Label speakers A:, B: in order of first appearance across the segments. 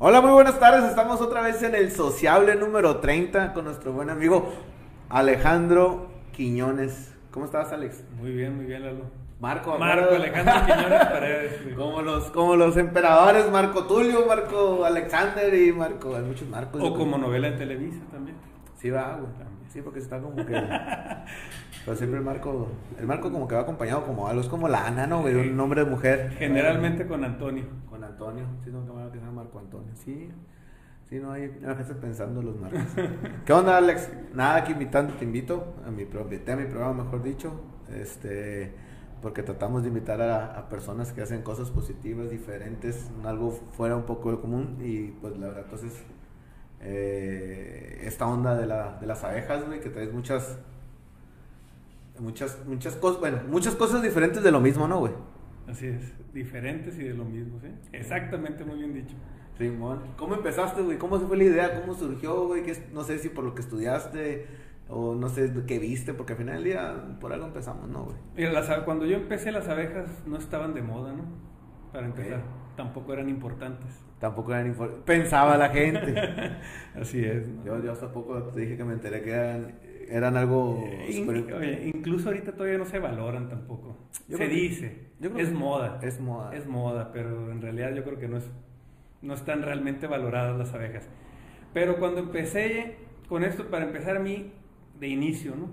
A: Hola, muy buenas tardes. Estamos otra vez en el sociable número 30 con nuestro buen amigo Alejandro Quiñones. ¿Cómo estás, Alex?
B: Muy bien, muy bien, Lalo.
A: Marco,
B: Marco Alejandro Quiñones Paredes.
A: Como los, como los emperadores, Marco Tulio, Marco Alexander y Marco. Hay muchos Marcos.
B: O como novela de Televisa también.
A: Sí, va, güey. Sí, porque está como que. Pero siempre el Marco. El Marco como que va acompañado como algo. Es como la Ana, ¿no, güey? Un nombre de mujer.
B: Generalmente con Antonio.
A: Con Antonio. Sí, no, que que se llama Marco Antonio. Sí. Sí, no, hay no dejes pensando los marcos. ¿Qué onda, Alex? Nada, aquí invitando, te invito a mi, pro- invité a mi programa, mejor dicho. Este. Porque tratamos de invitar a, a personas que hacen cosas positivas, diferentes, algo fuera un poco del común. Y pues la verdad, entonces, eh, esta onda de, la, de las abejas, güey, que traes muchas, muchas, muchas cosas, bueno, muchas cosas diferentes de lo mismo, ¿no, güey?
B: Así es. Diferentes y de lo mismo, ¿sí? Exactamente, muy bien dicho.
A: Simón. ¿Cómo empezaste, güey? ¿Cómo se fue la idea? ¿Cómo surgió, güey? ¿Qué No sé si por lo que estudiaste o no sé qué viste, porque al final del día por algo empezamos, ¿no, güey?
B: Mira, las cuando yo empecé, las abejas no estaban de moda, ¿no? Para empezar. Tampoco eran importantes.
A: Tampoco eran infor- Pensaba la gente.
B: Así es. ¿no?
A: yo, yo hasta poco te dije que me enteré que eran, eran algo...
B: Eh, in- oye, incluso ahorita todavía no se valoran tampoco.
A: Yo
B: se
A: que-
B: dice.
A: yo creo
B: es
A: que
B: moda.
A: Es moda.
B: Es moda, pero en realidad yo creo que no es no están realmente valoradas las abejas. Pero cuando empecé con esto, para empezar a mí, de inicio, ¿no?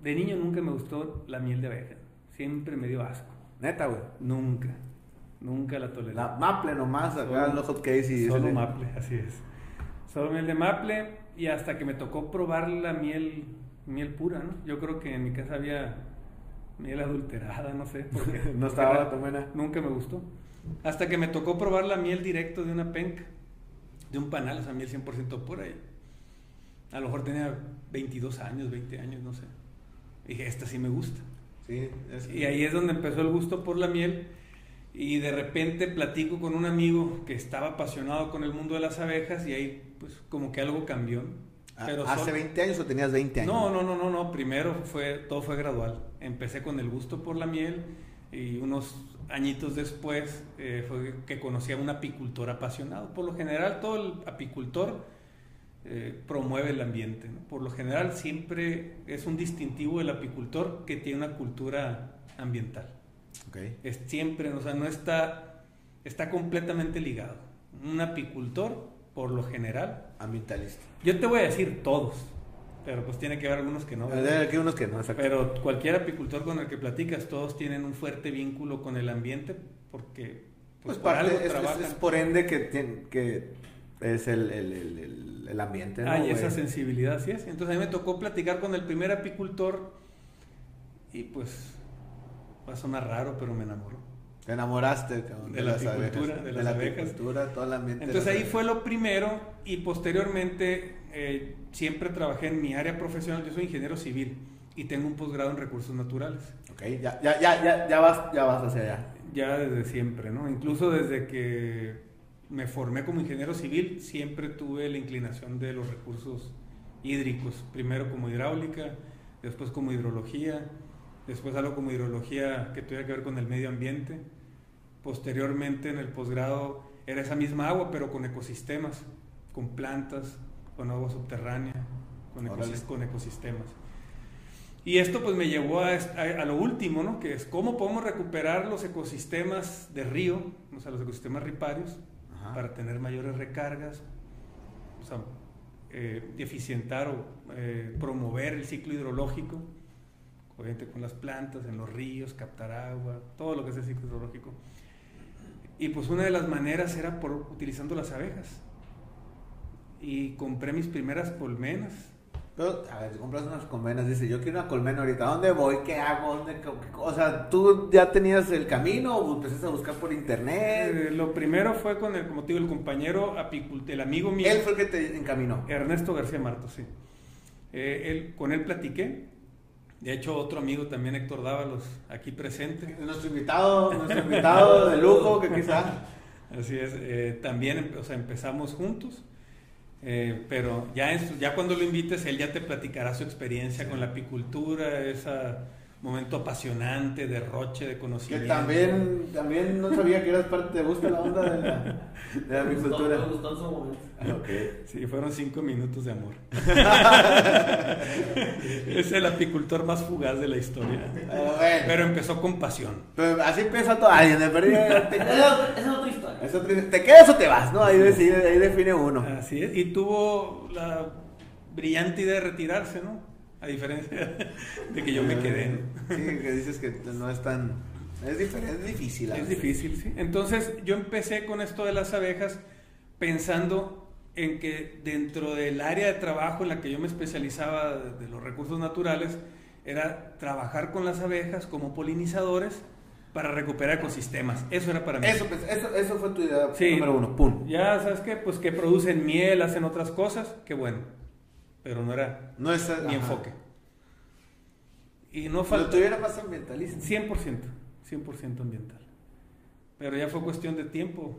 B: De niño nunca me gustó la miel de abeja. Siempre me dio asco.
A: Neta, güey.
B: Nunca. Nunca la toleré.
A: La maple nomás, acá
B: Solo-
A: los hotcakes y...
B: Solo
A: ese-
B: maple, así es. Solo miel de maple y hasta que me tocó probar la miel, miel pura, ¿no? Yo creo que en mi casa había miel adulterada, no sé. Porque,
A: No estaba tan buena.
B: Nunca me gustó. Hasta que me tocó probar la miel directo de una penca, de un panal, o sea, miel 100% pura. Y a lo mejor tenía 22 años, 20 años, no sé. dije, esta sí me gusta.
A: Sí, es...
B: Y ahí es donde empezó el gusto por la miel. Y de repente platico con un amigo que estaba apasionado con el mundo de las abejas y ahí pues como que algo cambió. ¿no?
A: Ah,
B: Pero
A: ¿Hace
B: solo-
A: 20 años o tenías 20 años?
B: No, no, no, no, no. Primero fue, todo fue gradual. Empecé con el gusto por la miel y unos añitos después eh, fue que conocí a un apicultor apasionado. Por lo general, todo el apicultor eh, promueve el ambiente. ¿no? Por lo general, siempre es un distintivo del apicultor que tiene una cultura ambiental.
A: Ok.
B: Es siempre, o sea, no está, está completamente ligado. Un apicultor, por lo general,
A: Ambientalista.
B: yo te voy a decir todos, pero pues tiene que haber algunos que no. ¿verdad?
A: Hay unos que no, exacto.
B: Pero cualquier apicultor con el que platicas, todos tienen un fuerte vínculo con el ambiente porque
A: Pues
B: pues, por
A: parte,
B: algo
A: es, es- es por ende que, tien- que es el, el, el, el- ambiente, ¿no,
B: Hay esa sensibilidad, así es. Entonces a mí me tocó platicar con el primer apicultor y pues va a sonar raro, pero me enamoró.
A: Te enamoraste cabrón,
B: De la apicultura,
A: abejas,
B: de las
A: la
B: abejas.
A: apicultura, ambiente. de
B: Entonces ahí
A: abejas.
B: fue lo primero y posteriormente eh, siempre trabajé en mi área profesional. Yo soy ingeniero civil y tengo un posgrado en recursos naturales.
A: Ok, ya, ya, ya, ya, ya, vas, ya vas hacia allá.
B: Ya desde siempre, ¿no? Incluso desde que me formé como ingeniero civil, siempre tuve la inclinación de los recursos hídricos. Primero como hidráulica, después como hidrología, después algo como hidrología que tuviera que ver con el medio ambiente. Posteriormente en el posgrado era esa misma agua, pero con ecosistemas, con plantas, con agua subterránea, con, ecosistemas. Y esto pues me llevó a, a- a lo último, ¿no? Que es cómo podemos recuperar los ecosistemas de río, o sea, los ecosistemas riparios,
A: Ajá.
B: para tener mayores recargas, o sea, eh, eficientar o eh, promover el ciclo hidrológico, obviamente con las plantas, en los ríos, captar agua, todo lo que es el ciclo hidrológico. Y pues una de las maneras era por utilizando las abejas. Y compré mis primeras colmenas.
A: Pero, a ver, compras unas colmenas, dice, yo quiero una colmena ahorita, ¿dónde voy? ¿Qué hago? ¿Dónde, qué- qué- o sea, ¿tú ya tenías el camino o empezaste a buscar por internet?
B: Eh, lo primero fue con el, como te digo, el compañero apicultor, el amigo mío,
A: Él fue el que te encaminó.
B: Ernesto García Martos, sí. Eh, él, con él platiqué. De hecho, otro amigo también, Héctor Dávalos, aquí presente.
A: Nuestro invitado, nuestro invitado de lujo, que quizá...
B: Así es, eh, también o sea, empezamos juntos. Eh, pero ya, en ya cuando lo invites, él ya te platicará su experiencia con la apicultura, esa momento apasionante, derroche de conocimiento.
A: Que también, también no sabía que eras parte, ¿te gusta la onda de la, de la?
C: Me.
B: Sí, fueron cinco minutos de amor. es el apicultor más fugaz de la historia.
A: Pero bueno,
B: Pero empezó con pasión.
A: pero así empieza todo. Ay, en el periodo-
C: Esa es otra- esa es otra historia.
A: Es otro- ¿Te quedas o te vas? ¿no? Ahí, decide- ahí define uno.
B: Así es. Y tuvo la brillante idea de retirarse, ¿no? A diferencia de que yo me quedé. ¿no?
A: Sí, que dices que no es tan. Es, diferente, es difícil.
B: Es difícil, sí. Entonces yo empecé con esto de las abejas pensando en que dentro del área de trabajo en la que yo me especializaba de, los recursos naturales era trabajar con las abejas como polinizadores para recuperar ecosistemas. Eso era para mí.
A: Eso, pues, eso, eso fue tu idea
B: Sí.
A: número uno. Pum.
B: Ya sabes qué, pues que producen miel, hacen otras cosas, qué bueno. Pero no era
A: No es
B: mi
A: ajá.
B: enfoque. Y no
A: Lo
B: falta
A: tuviera más ambientalista.
B: 100%, 100% ambiental. Pero ya fue cuestión de tiempo,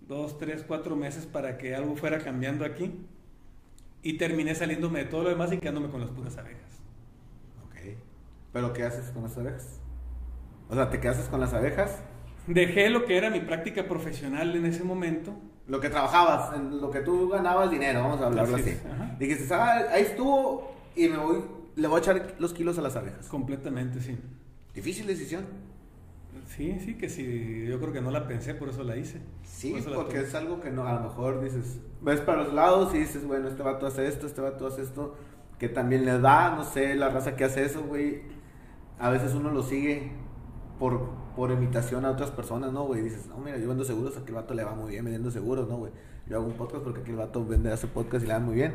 B: dos, tres, cuatro meses para que algo fuera cambiando aquí. Y terminé saliéndome de todo lo demás y quedándome con las puras abejas.
A: Ok. ¿Pero qué haces con las abejas? O sea, ¿te quedas con las abejas?
B: Dejé lo que era mi práctica profesional en ese momento.
A: Lo que trabajabas, en lo que tú ganabas dinero, vamos a hablarlo
B: Así.
A: Dijiste, ah, ahí estuvo y me voy, le voy a echar los kilos a las abejas.
B: Completamente, sí.
A: Difícil decisión.
B: Sí, sí, que sí. Yo creo que no la pensé, por eso la hice.
A: Sí,
B: Por
A: porque es algo que no, a lo mejor dices, ves para los lados y dices, bueno, este vato hace esto, este vato hace esto, que también le da, no sé, la raza que hace eso, güey. A veces uno lo sigue por, por imitación a otras personas, ¿no, güey? Dices, no, mira, yo vendo seguros, aquel vato le va muy bien vendiendo seguros, ¿no, güey? Yo hago un podcast porque aquel vato vende, hace podcast y le va muy bien.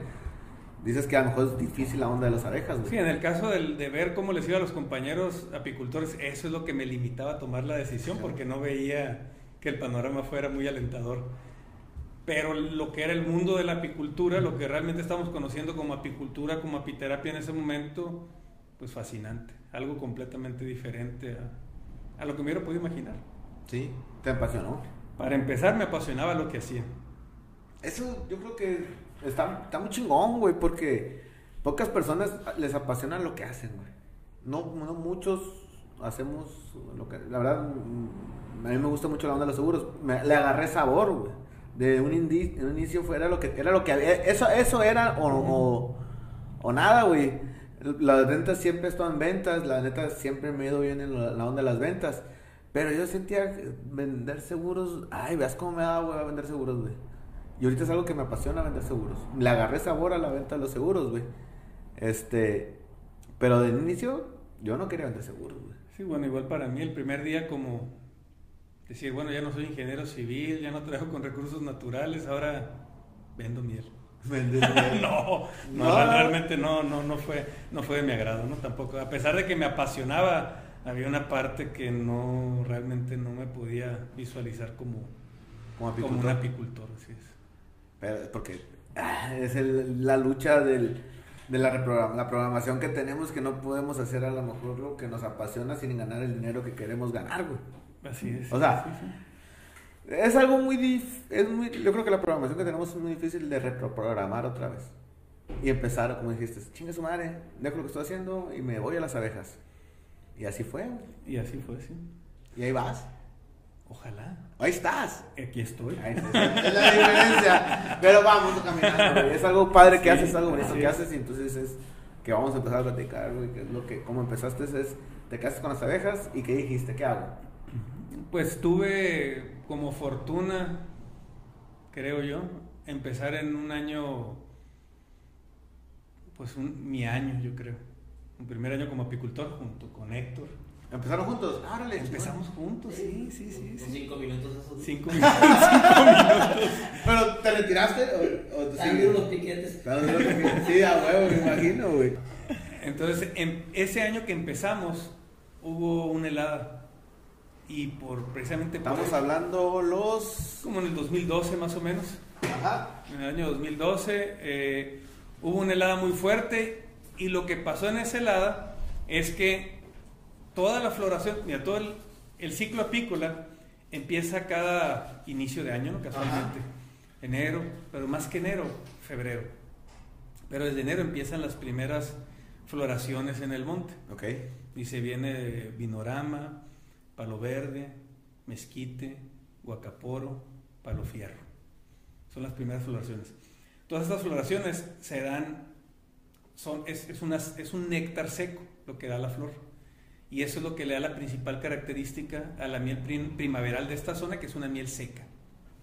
A: Dices que a lo mejor es difícil la onda de las abejas, güey.
B: Sí, en el caso del- de ver cómo les iba a los compañeros apicultores, eso es lo que me limitaba a tomar la decisión porque no veía que el panorama fuera muy alentador. Pero lo que era el mundo de la apicultura, lo que realmente estamos conociendo como apicultura, como apiterapia en ese momento, pues fascinante. Algo completamente diferente a, a lo que me hubiera podido imaginar.
A: Sí, te apasionó.
B: Para empezar, me apasionaba lo que hacía.
A: Eso yo creo que está, está muy chingón, güey, porque pocas personas les apasiona lo que hacen, güey. No, no muchos hacemos lo que... La verdad, mm, a mí me gusta mucho la onda de los seguros. Me- le agarré sabor, güey. De un, indi- de un inicio fuera lo que era lo que había. Eso, eso era o, o, o nada, güey. Las ventas siempre están en ventas. La neta siempre me he ido bien en la, onda de las ventas. Pero yo sentía vender seguros. Ay, veas cómo me da, a vender seguros, güey. Y ahorita es algo que me apasiona vender seguros. Le agarré sabor a la venta de los seguros, güey. Este. Pero de inicio, yo no quería vender seguros, güey.
B: Sí, bueno, igual para mí el primer día como decir, bueno, ya no soy ingeniero civil, ya no trabajo con recursos naturales, ahora vendo miel.
A: Vender
B: no, no,
A: No.
B: realmente no, no, no fue, no fue de mi agrado, ¿no? Tampoco. A pesar de que me apasionaba, había una parte que no, realmente no me podía visualizar como,
A: Como
B: como
A: apicultor.
B: un apicultor, así es.
A: Pero es porque ah, es el- la lucha del, de la, reprograma- la programación que tenemos que no podemos hacer a lo mejor lo que nos apasiona sin ganar el dinero que queremos ganar, güey.
B: Así es.
A: O sea,
B: sí, sí.
A: Es algo muy, dif- es muy yo creo que la programación que tenemos es muy difícil de reprogramar otra vez. Y empezar, como dijiste, chinga su madre, dejo lo que estoy haciendo y me voy a las abejas. Y así fue.
B: Y así fue, sí.
A: Y ahí vas.
B: Ojalá.
A: Ahí estás.
B: Aquí estoy.
A: Ahí está. Es la diferencia. Pero vamos caminando, güey. Es algo padre que
B: Sí,
A: haces, algo bonito que
B: es.
A: haces. Y entonces es que vamos a empezar a platicar, güey. Que es lo que, como empezaste, es te casaste con las abejas y ¿qué dijiste? ¿Qué hago?
B: Pues tuve como fortuna, creo yo, empezar en un año, pues un- mi año, yo creo. Un primer año como apicultor junto con Héctor.
A: ¿Empezaron juntos? Árale.
B: Empezamos juntos, sí, sí, sí. Sí.
C: cinco minutos esos.
B: Cinco minutos. cinco minutos.
A: ¿Pero te retiraste o, o sigues?
C: los piquetes.
A: Los. Sí, a huevo, me imagino, güey.
B: Entonces, en ese año que empezamos, hubo una helada. Y por precisamente por
A: Estamos
B: eso,
A: hablando los.
B: como en el 2012 más o menos.
A: Ajá.
B: En el año 2012 eh, hubo una helada muy fuerte y lo que pasó en esa helada es que toda la floración, mira, todo el, el ciclo apícola empieza cada inicio de año, ¿no? casualmente. Enero, pero más que enero, febrero. Pero desde enero empiezan las primeras floraciones en el monte.
A: Ok.
B: Dice, viene vinorama, palo verde, mezquite, guacaporo, palo fierro. Son las primeras floraciones. Todas estas floraciones se dan, son, es, es, una- es un néctar seco lo que da la flor. Y eso es lo que le da la principal característica a la miel prim- primaveral de esta zona, que es una miel seca.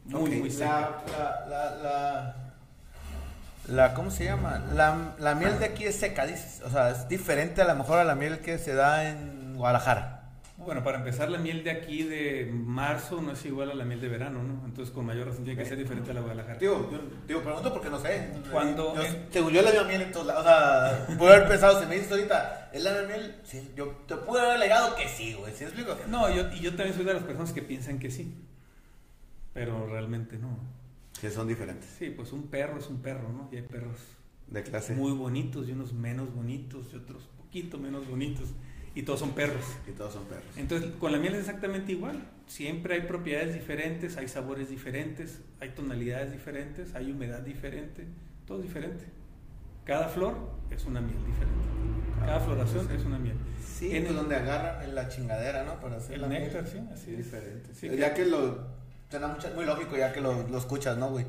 B: Muy, muy seca.
A: La, la, la, la, ¿cómo se llama? La, la miel de aquí es seca, dices. O sea, es diferente a lo mejor a la miel que se da en Guadalajara.
B: Bueno, para empezar, la miel de aquí de marzo no es igual a la miel de verano, ¿no? Entonces, con mayor razón tiene que ser diferente a la Guadalajara.
A: Tío, yo, tío, pregunto porque no sé.
B: Cuando-
A: según yo la misma miel en todos lados. O sea, puedo haber pensado, si me dices ahorita, ¿es la misma miel? Sí, yo te pude haber alegado que sí, güey. ¿Sí explico?
B: No, yo, y yo también soy de las personas que piensan que sí, pero realmente no.
A: Que son diferentes.
B: Sí, pues un perro es un perro, ¿no? Y hay perros
A: De clase.
B: muy bonitos y unos menos bonitos y otros poquito menos bonitos y todos son perros.
A: Y todos son perros.
B: Entonces, con la miel es exactamente igual. Siempre hay propiedades diferentes, hay sabores diferentes, hay tonalidades diferentes, hay humedad diferente, todo es diferente. Cada flor es una miel diferente. Cada floración es una miel.
A: Sí,
B: En
A: pues
B: el-
A: donde agarran en la chingadera, ¿no? Para hacer
B: El
A: la
B: néctar,
A: miel.
B: sí, así
A: Es diferente.
B: Sí,
A: ya que lo. Suena mucho- muy lógico ya que lo, lo escuchas, ¿no, güey?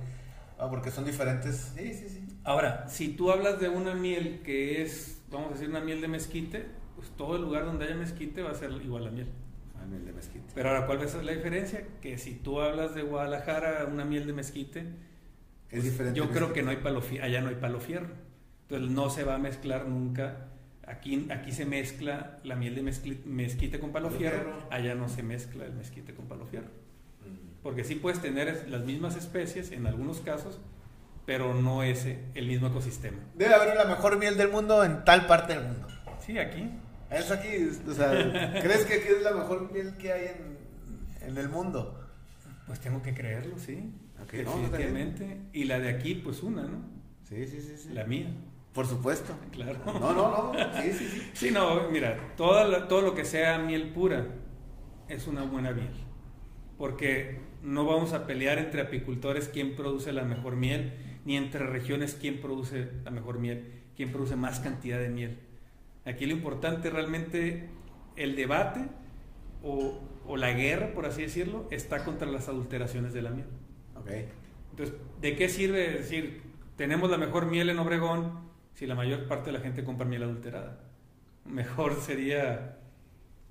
A: Ah, porque son diferentes. Sí, sí, sí.
B: Ahora, si tú hablas de una miel que es, vamos a decir, una miel de mezquite, pues todo el lugar donde haya mezquite va a ser igual a miel.
A: Ah, miel de mezquite.
B: Pero ahora, ¿cuál ser la diferencia? Que si tú hablas de Guadalajara, una miel de mezquite,
A: Es
B: pues,
A: diferente.
B: yo creo que no hay palo allá no hay palo fierro. Entonces no se va a mezclar nunca. Aquí, aquí se mezcla la miel de mezcli- mezquite con palo fierro, allá no se mezcla el mezquite con palo fierro.
A: Mm.
B: Porque sí puedes tener es- las mismas especies en algunos casos, pero no es eh, el mismo ecosistema.
A: Debe haber la mejor miel del mundo en tal parte del mundo.
B: Sí, aquí.
A: Es aquí, o sea, ¿crees que aquí es la mejor miel que hay en, en el mundo?
B: Pues tengo que creerlo, sí.
A: Ok, no, está
B: Definitivamente. y la de aquí, pues una, ¿no?
A: Sí, sí, sí, sí.
B: La mía,
A: Por supuesto.
B: claro.
A: No, no, no. Sí, sí, sí.
B: Sí, no, mira, toda la- todo lo que sea miel pura es una buena miel. Porque no vamos a pelear entre apicultores quién produce la mejor miel, ni entre regiones quién produce la mejor miel, quién produce más cantidad de miel. Aquí lo importante realmente, el debate o, o la guerra, por así decirlo, está contra las adulteraciones de la miel.
A: Ok.
B: Entonces, ¿de qué sirve decir, tenemos la mejor miel en Obregón si la mayor parte de la gente compra miel adulterada? Mejor sería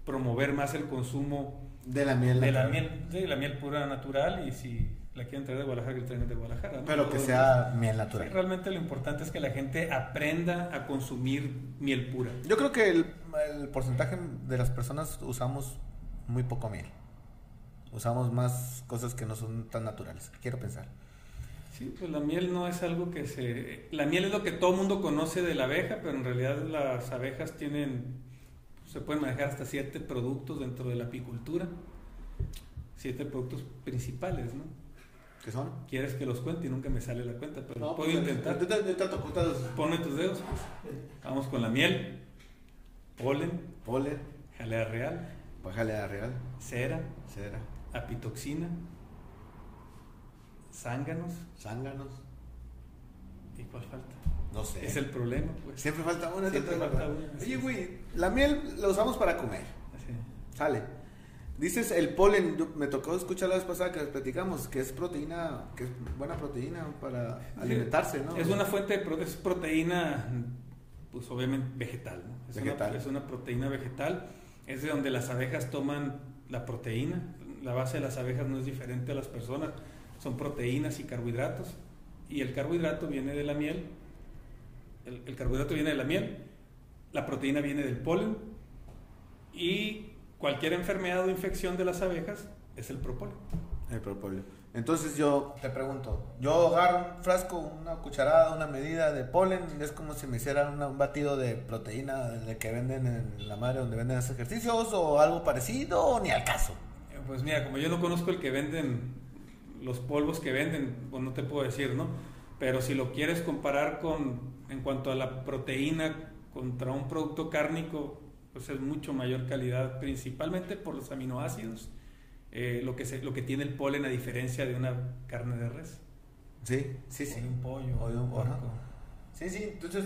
B: promover más el consumo
A: De la miel.
B: de la
A: natural.
B: miel, de la miel pura natural y si la quieren traer de Guadalajara, que la traigan de Guadalajara. ¿no?
A: Pero que sea miel
B: Sí,
A: natural.
B: realmente lo importante es que la gente aprenda a consumir miel pura.
A: Yo creo que el, el porcentaje de las personas usamos muy poco miel. Usamos más cosas que no son tan naturales. Quiero pensar.
B: Sí, pues la miel no es algo que se... La miel es lo que todo el mundo conoce de la abeja, pero en realidad las abejas tienen... Se pueden manejar hasta siete productos dentro de la apicultura. Siete productos principales, ¿no?
A: ¿Qué son?
B: Quieres que los cuente y nunca me sale la cuenta, pero
A: No,
B: puedo
A: pues,
B: intentar.
A: todos.
B: Pone tus dedos. pues. Vamos con la miel, polen,
A: Polen,
B: jalea real,
A: jalea real,
B: cera,
A: cera,
B: apitoxina, zánganos.
A: zánganos.
B: ¿Y cuál falta?
A: No sé.
B: Es el problema, pues.
A: Siempre falta una.
B: Siempre falta una,
A: Oye, güey, la miel la usamos para comer.
B: Así.
A: Sale. Dices el polen, yo- me tocó escuchar la vez pasada que platicamos, que es proteína, que es buena proteína para alimentarse, ¿no?
B: Es una fuente de es proteína, pues obviamente vegetal, ¿no? Es,
A: Vegetal.
B: Una, es una proteína vegetal, es de donde las abejas toman la proteína. La base de las abejas no es diferente a las personas, son proteínas y carbohidratos. Y el carbohidrato viene de la miel, el, el carbohidrato viene de la miel, la proteína viene del polen y cualquier enfermedad o infección de las abejas es el propóleo.
A: El propóleo. Entonces yo te pregunto, yo agarro un frasco, una cucharada, una medida de polen, es como si me hiciera una- un batido de proteína de que venden en la madre donde venden esos ejercicios o algo parecido o ni al caso.
B: Eh, Pues mira, como yo no conozco el que venden, los polvos que venden, pues no te puedo decir, ¿no? Pero si lo quieres comparar con, en cuanto a la proteína contra un producto cárnico, pues es mucho mayor calidad, principalmente por los aminoácidos, eh, lo, que se, lo que tiene el polen a diferencia de una carne de res.
A: Sí, sí, sí.
B: O de un pollo,
A: O de un-
B: puerco.
A: Sí, sí, entonces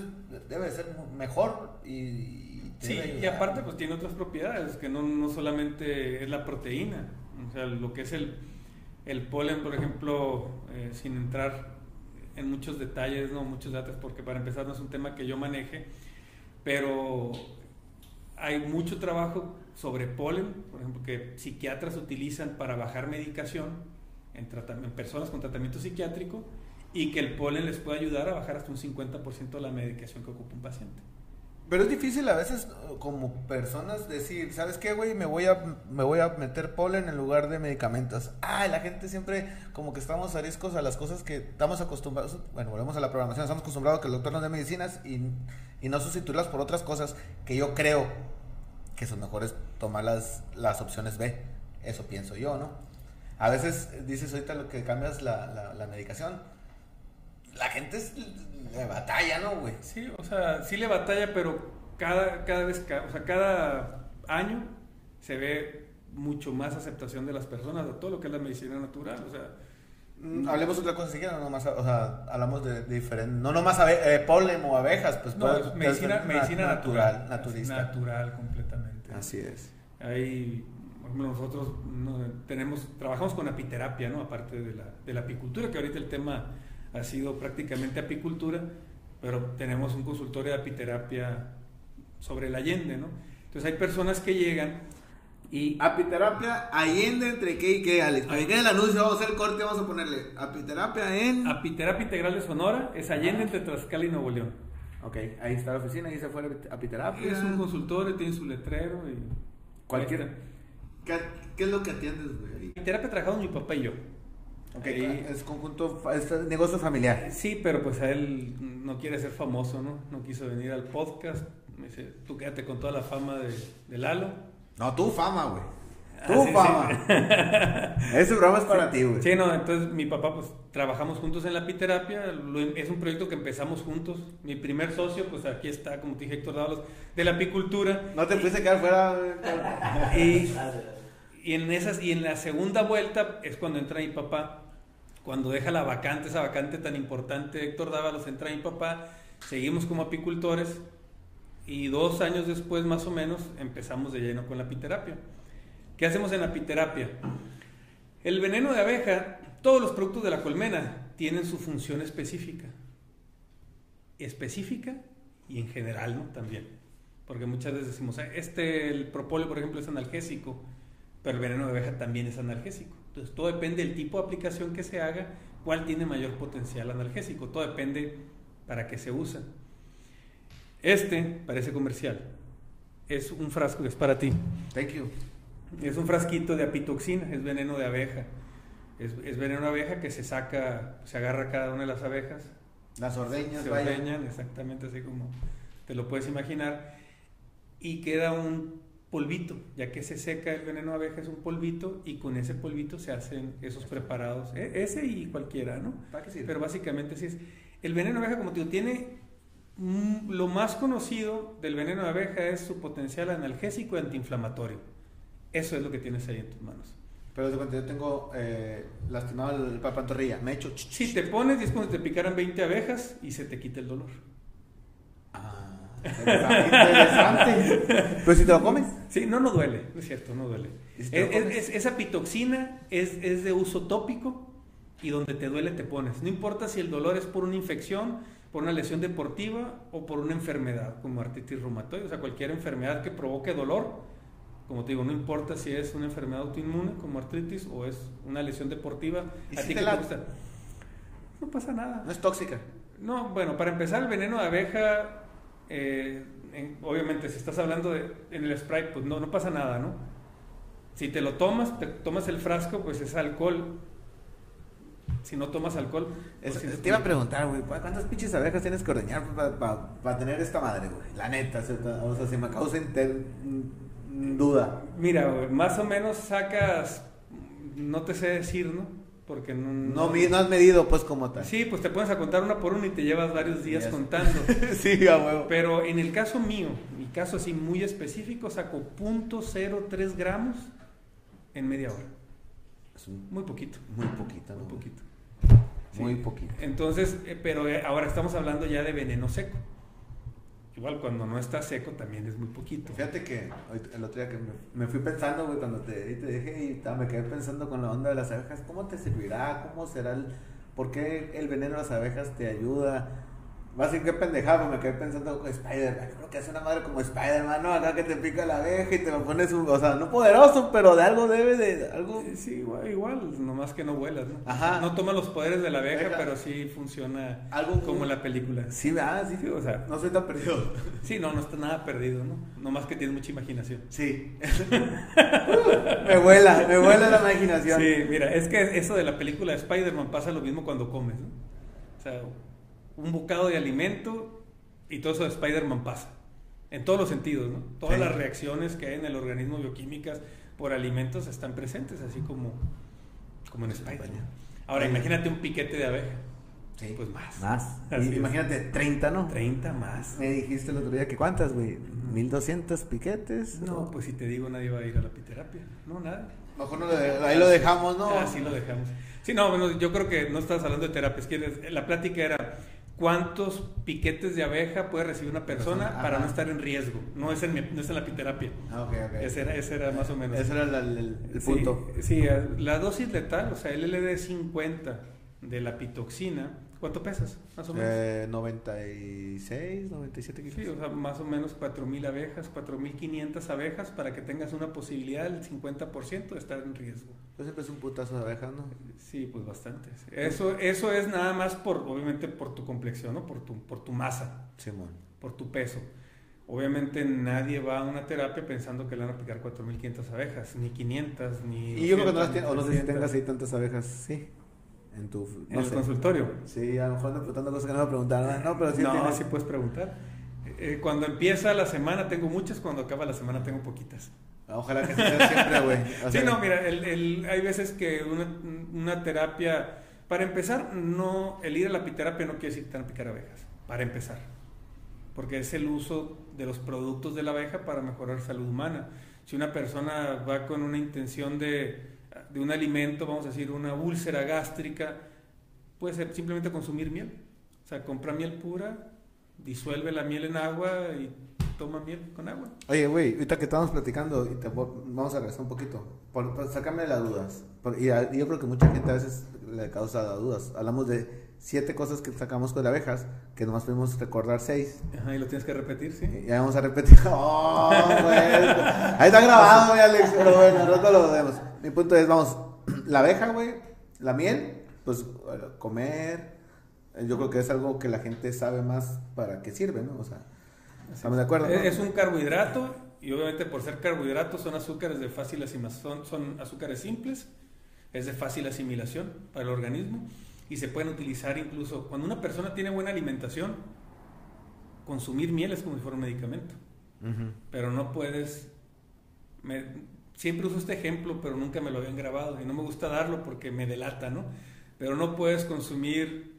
A: debe de ser mejor y... y te
B: Sí,
A: debe
B: y aparte pues tiene otras propiedades, que no, no solamente es la proteína, o sea, lo que es el, el polen, por ejemplo, eh, sin entrar en muchos detalles, no muchos datos, porque para empezar no es un tema que yo maneje, pero hay mucho trabajo sobre polen, por ejemplo, que psiquiatras utilizan para bajar medicación en, personas con tratamiento psiquiátrico y que el polen les puede ayudar a bajar hasta un 50% de la medicación que ocupa un paciente.
A: Pero es difícil a veces como personas decir, ¿sabes qué, güey? Me voy a me voy a meter polen en lugar de medicamentos. Ah, la gente siempre como que estamos ariscos a las cosas que estamos acostumbrados. Bueno, volvemos a la programación, estamos acostumbrados a que el doctor nos dé medicinas y, y no sustituirlas por otras cosas que yo creo que son mejores tomar las, las opciones B. Eso pienso yo, ¿no? A veces dices ahorita lo que cambias la, la, la medicación. La gente es de batalla, ¿no, güey?
B: Sí, o sea, sí le batalla, pero cada, cada vez, o sea, cada año se ve mucho más aceptación de las personas de todo lo que es la medicina natural. O sea,
A: Mm, Hablemos otra cosa si quieren, no nomás, o sea, hablamos de, de diferente, no nomás abe- eh, polen o abejas, pues
B: no,
A: puede
B: medicina, medicina
A: na-
B: natural,
A: naturista.
B: Natural completamente.
A: Así es.
B: Hay, nosotros no, tenemos, trabajamos con apiterapia, ¿no? Aparte de la, de la apicultura, que ahorita el tema ha sido prácticamente apicultura, pero tenemos un consultorio de apiterapia sobre el Allende, ¿no? Entonces hay personas que llegan y
A: Apiterapia, Allende entre qué y qué, Alex. Para que el anuncio, vamos a hacer el corte, vamos a ponerle apiterapia en...
B: Apiterapia Integral de Sonora es Allende entre Tlaxcala y Nuevo León.
A: Ok, ahí está la oficina, ahí se fue apiterapia.
B: Es un consultorio, tiene su letrero y...
A: Cualquier-. ¿Qué, qué es lo que atiendes, güey?
B: Apiterapia trabajamos mi papá y yo.
A: Ok,
B: Ahí-
A: es conjunto, es negocio familiar.
B: Sí, pero pues a él no quiere ser famoso, ¿no? No quiso venir al podcast. Me dice, tú quédate con toda la fama de, de Lalo.
A: No, tu fama, güey.
B: Ah,
A: Tu
B: sí,
A: fama. Ese programa es para ti, güey.
B: Sí, no, entonces mi papá, pues trabajamos juntos en la apiterapia. lo- es un proyecto que empezamos juntos. Mi primer socio, pues aquí está, como te dije, Héctor Dávalos, de la apicultura.
A: No te fuiste a quedar fuera, güey.
B: Y,
C: Gracias.
B: Y en esas, y en la segunda vuelta es cuando entra mi papá. Cuando deja la vacante, esa vacante tan importante, Héctor Dávalos, entra mi papá. Seguimos como apicultores. Y dos años después, más o menos, empezamos de lleno con la apiterapia. ¿Qué hacemos en la apiterapia? El veneno de abeja, todos los productos de la colmena tienen su función específica. Específica y en general, ¿no? También. Porque muchas veces decimos, "Ah, este, el propóleo, por ejemplo, es analgésico, pero el veneno de abeja también es analgésico. Entonces, todo depende del tipo de aplicación que se haga, cuál tiene mayor potencial analgésico. Todo depende para qué se usa. Este parece comercial. Es un frasco que es para ti.
A: Thank you.
B: Es un frasquito de apitoxina, es veneno de abeja. Es, es veneno de abeja que se saca, se agarra cada una de las abejas,
A: Las ordeñas,
B: se
A: vaya.
B: ordeñan, exactamente así como te lo puedes imaginar, y queda un polvito, ya que se seca el veneno de abeja es un polvito y con ese polvito se hacen esos preparados, e- ese y cualquiera, ¿no?
A: ¿Para qué sirve?
B: Pero básicamente sí es. El veneno de abeja, como te digo, tiene. mm, Lo más conocido del veneno de abeja es su potencial analgésico y antiinflamatorio. Eso es lo que tienes ahí en tus manos.
A: Pero yo tengo eh, lastimado el, la pantorrilla. Me echo. ch-
B: Si te pones y es como si te picaran 20 abejas y se te quita el dolor.
A: Interesante. Pero si te lo comes.
B: Sí, no, no duele, es cierto, no duele. Esa pitoxina es, es de uso tópico y donde te duele te pones. No importa si el dolor es por una infección, por una lesión deportiva o por una enfermedad como artritis reumatoide, o sea, cualquier enfermedad que provoque dolor. Como te digo, no importa si es una enfermedad autoinmune como artritis o es una lesión deportiva.
A: ¿Y
B: ¿A
A: si
B: ti
A: te
B: qué
A: la-
B: te gusta? No pasa nada.
A: No es tóxica.
B: No, bueno, para empezar, el veneno de abeja, eh, en- obviamente, si estás hablando de, en el spray, pues no, no pasa nada, ¿no? Si te lo tomas, te tomas el frasco, pues es alcohol. Si no tomas alcohol, pues
A: Eso-
B: se
A: te iba a preguntar, güey, ¿cu- ¿cuántas pinches abejas tienes que ordeñar para tener esta madre, güey? La neta, o sea, o sea, si me causa inter- mm, duda.
B: Mira, güey, más o menos sacas, no te sé decir, ¿no? Porque no...
A: No, has medido, pues, como tal.
B: Sí, pues te pones a contar una por una y te llevas varios días contando.
A: sí, a huevo.
B: Pero en el caso mío, mi caso así muy específico, saco .03 gramos en media hora.
A: Es un-
B: Muy poquito,
A: muy poquito, ¿no?
B: muy poquito. Sí.
A: Muy poquito.
B: Entonces, eh, pero eh, ahora estamos hablando ya de veneno seco. Igual cuando no está seco también es muy poquito.
A: Fíjate que el otro día que me, fui pensando, güey, cuando te, te dije y ta, me quedé pensando con la onda de las abejas, ¿cómo te servirá? ¿Cómo será el, por qué el veneno de las abejas te ayuda? Va a decir qué pendejada, pero me quedé pensando con Spider-Man. Yo creo que hace una madre como Spider-Man, ¿no? Acá que te pica la abeja y te lo pones, un- o sea, no poderoso, pero de algo debe de, algo...
B: Sí, igual, igual, nomás que no vuelas, ¿no?
A: Ajá.
B: No toma los poderes de la abeja,
A: Abeja.
B: pero sí funciona
A: Algo
B: como la película.
A: Sí, ¿verdad? Sí,
B: Sí, o sea,
A: no soy tan perdido.
B: sí, no, no está nada perdido, ¿no? Nomás que tienes mucha imaginación.
A: Sí. me vuela, me vuela la imaginación.
B: Sí, mira, es que eso de la película de Spider-Man pasa lo mismo cuando comes, ¿no? O sea, un bocado de alimento y todo eso de Spider-Man pasa. En todos los sentidos, ¿no? Todas
A: Sí.
B: las reacciones que hay en el organismo bioquímicas por alimentos están presentes, así como, como en Spider-Man. Ahora, imagínate un piquete de abeja.
A: Sí.
B: Pues más.
A: Más.
B: Así
A: Y
B: es.
A: imagínate, 30, ¿no?
B: 30 más.
A: Me dijiste el otro día que cuántas, güey. 1200 piquetes.
B: No, pues si te digo, nadie va a ir a la piterapia. No, nada.
A: Mejor no lo de- ahí lo dejamos, ¿no?
B: Así lo dejamos. Sí, no, bueno, yo creo que no estás hablando de terapia. Es que la plática era cuántos piquetes de abeja puede recibir una persona
A: Persona,
B: para no estar en riesgo. No es en, mi- no es en la piterapia.
A: Ah.
B: Ese era, ese era más o menos.
A: Ese era el, el- punto.
B: Sí, la dosis letal, o sea, el LD 50 de la pitoxina, ¿cuánto pesas? Más o menos.
A: Eh, 96, 97 kilos.
B: Sí, o sea, más o menos 4.000 abejas, 4.500 abejas para que tengas una posibilidad del 50% de estar en riesgo.
A: Pues siempre es un putazo de abejas, ¿no?
B: Sí, pues bastante. sí. Eso, eso es nada más por, obviamente, por tu complexión, ¿no? Por tu, por tu masa,
A: Simón.
B: por tu peso. Obviamente nadie va a una terapia pensando que le van a picar 4.500 abejas, ni 500, ni...
A: Y yo creo que no las
B: 200,
A: tienes, o no sé si
B: 300.
A: tengas ahí tantas abejas, sí. En tu.
B: En
A: No
B: el
A: sé.
B: consultorio.
A: Sí, a lo mejor ando preguntando cosas que no me preguntaron. No, pero sí
B: no,
A: tienes.
B: sí puedes preguntar. Eh, cuando empieza la semana tengo muchas, cuando acaba la semana tengo poquitas.
A: Ojalá que sea siempre, güey. O
B: sí, no, mira, el- el- hay veces que una, una terapia, para empezar, no, el ir a la apiterapia no quiere decir que te van a picar abejas, para empezar, porque es el uso de los productos de la abeja para mejorar salud humana. Si una persona va con una intención de, de un alimento, vamos a decir, una úlcera gástrica, puede ser simplemente consumir miel. O sea, compra miel pura, disuelve la miel en agua y toma miel con agua.
A: Oye, güey, ahorita que estamos platicando, y te vamos a regresar un poquito. Por, sacarme las dudas. A- y yo creo que mucha gente a veces le causa dudas. Hablamos de siete cosas que sacamos con las abejas, que nomás pudimos recordar seis.
B: Ajá, y lo tienes que repetir, ¿sí?
A: Y ya vamos a repetir. ¡Oh, güey! Ahí está grabado, güey, Alex. Pero bueno, rato lo vemos. Mi punto es, vamos, la abeja, güey, la miel, pues bueno, comer. eh, Yo creo que es algo que la gente sabe más para qué sirve, ¿no? O sea, estamos de acuerdo. ¿no?
B: Es, es un carbohidrato y obviamente por ser carbohidratos son azúcares de fácil asimilación, son, son azúcares simples, es de fácil asimilación para el organismo y se pueden utilizar incluso cuando una persona tiene buena alimentación, consumir miel es como si fuera un medicamento,
A: Ujú.
B: pero no puedes, me- siempre uso este ejemplo, pero nunca me lo habían grabado y no me gusta darlo porque me delata, ¿no? Pero no puedes consumir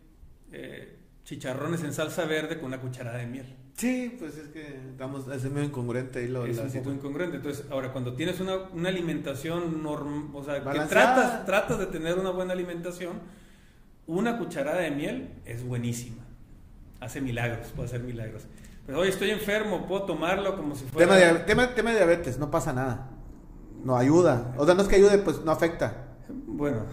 B: eh, chicharrones en salsa verde con una cucharada de miel.
A: Sí, pues es que estamos, es medio incongruente ahí lo
B: es un poco incongruente. Entonces, ahora, cuando tienes una, una alimentación normal, o sea, que
A: Balanceada.
B: tratas, tratas de tener una buena alimentación, una cucharada de miel es buenísima. Hace milagros, puede hacer milagros. Pero, oye, estoy enfermo, puedo tomarlo como si fuera...
A: Tema de, tema, tema de diabetes, no pasa nada. No ayuda. O sea, no es que ayude, pues no afecta.
B: Bueno,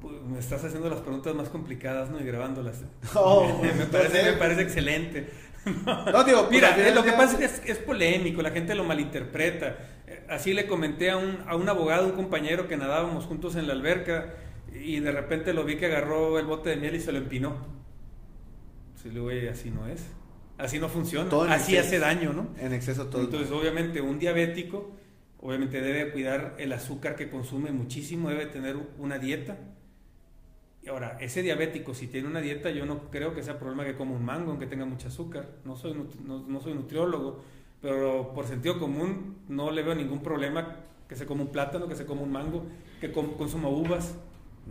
B: pues, me estás haciendo las preguntas más complicadas, ¿no? Y grabándolas.
A: Oh,
B: me,
A: pues,
B: parece, me parece excelente.
A: No, digo, pues,
B: Mira, lo que pasa es que es, es polémico, la gente lo malinterpreta. Eh, Así le comenté a un, a un abogado, un compañero que nadábamos juntos en la alberca y de repente lo vi que agarró el bote de miel y se lo empinó. Sí, le "Oye, así no es. Así no funciona.
A: Todo
B: Así
A: exceso.
B: hace daño, ¿no?
A: En exceso todo.
B: Entonces, obviamente, un diabético, obviamente debe cuidar el azúcar que consume muchísimo, debe tener una dieta. Y ahora, ese diabético, si tiene una dieta, yo no creo que sea problema que coma un mango, aunque tenga mucho azúcar. No soy, no, no soy nutriólogo, pero por sentido común no le veo ningún problema que se coma un plátano, que se coma un mango, que consuma uvas,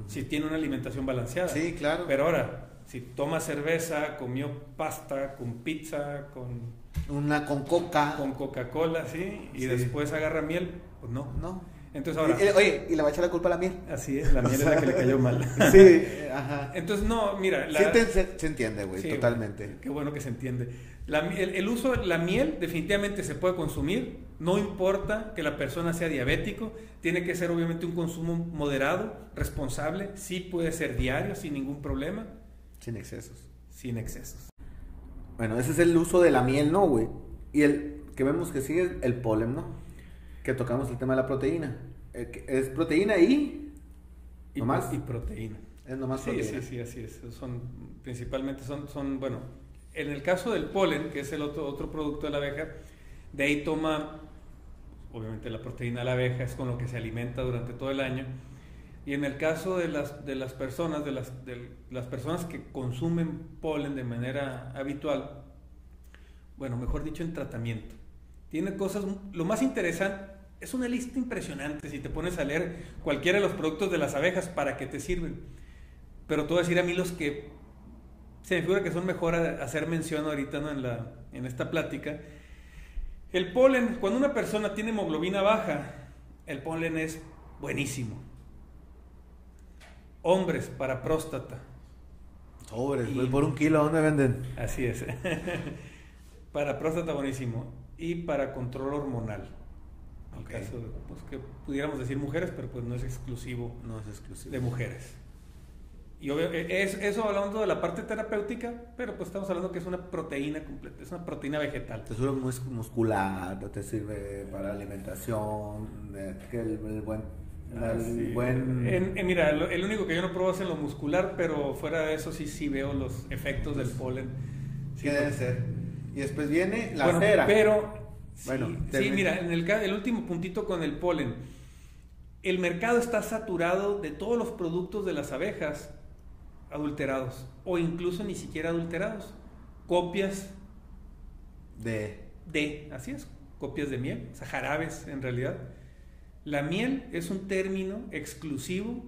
B: si tiene una alimentación balanceada.
A: Sí, claro.
B: Pero ahora, si toma cerveza, comió pasta, con pizza, con
A: Una con coca.
B: con Coca-Cola, ¿sí? Y
A: Sí.
B: después agarra miel, pues no.
A: No.
B: Entonces ahora,
A: oye, y le va a echar la culpa a la miel.
B: así es, la miel es la que le cayó mal.
A: Sí, ajá.
B: Entonces, no, mira.
A: Sí te- se, se entiende, güey,
B: Sí,
A: totalmente.
B: Qué bueno que se entiende. La el, el uso de la miel definitivamente se puede consumir, no importa que la persona sea diabético, tiene que ser obviamente un consumo moderado, responsable, sí puede ser diario sin ningún problema,
A: Sin excesos.
B: sin excesos.
A: Bueno, ese es el uso de la miel, ¿no, güey? Y el que vemos que sigue es el polen, ¿no? Que tocamos el tema de la proteína. Eh, Es proteína y...
B: Y,
A: ¿No más?
B: y proteína.
A: Es nomás
B: Sí,
A: proteína.
B: sí, sí, así es. Son, principalmente son, son, bueno, en el caso del polen, que es el otro, otro producto de la abeja, de ahí toma, obviamente la proteína de la abeja es con lo que se alimenta durante todo el año. Y en el caso de las, de las personas, de las, de las personas que consumen polen de manera habitual, bueno, mejor dicho, en tratamiento. Tiene cosas, lo más interesante, es una lista impresionante si te pones a leer cualquiera de los productos de las abejas para qué te sirven. Pero te voy a decir a mí los que se me figura que son mejor hacer mención ahorita en, la, en esta plática. El polen, cuando una persona tiene hemoglobina baja, el polen es buenísimo. Hombres para próstata,
A: Sobres,
B: Y-
A: güey, por un kilo, ¿dónde venden?
B: así es. para próstata buenísimo. Y para control hormonal. En
A: Ok.
B: caso de, pues, que pudiéramos decir mujeres, pero pues no es exclusivo
A: No es exclusivo.
B: de mujeres. Y obvio- eh, es, eso hablando de la parte terapéutica, pero pues estamos hablando que es una proteína completa, es una proteína vegetal.
A: Te sirve mus- muscular, te sirve para alimentación, eh, el, el buen... el
B: Ah, sí.
A: buen...
B: En- en- mira, lo- el único que yo no pruebo es en lo muscular, pero fuera de eso sí, sí veo los efectos del polen. Sí,
A: ¿Qué debe ser? Y después viene la
B: bueno,
A: cera.
B: Pero, sí,
A: Bueno,
B: sí,
A: termina.
B: mira, en el, el último puntito con el polen. El mercado está saturado de todos los productos de las abejas adulterados, o incluso ni siquiera adulterados. Copias
A: De...
B: de, así es, copias de miel, o sea, jarabes en realidad. La miel es un término exclusivo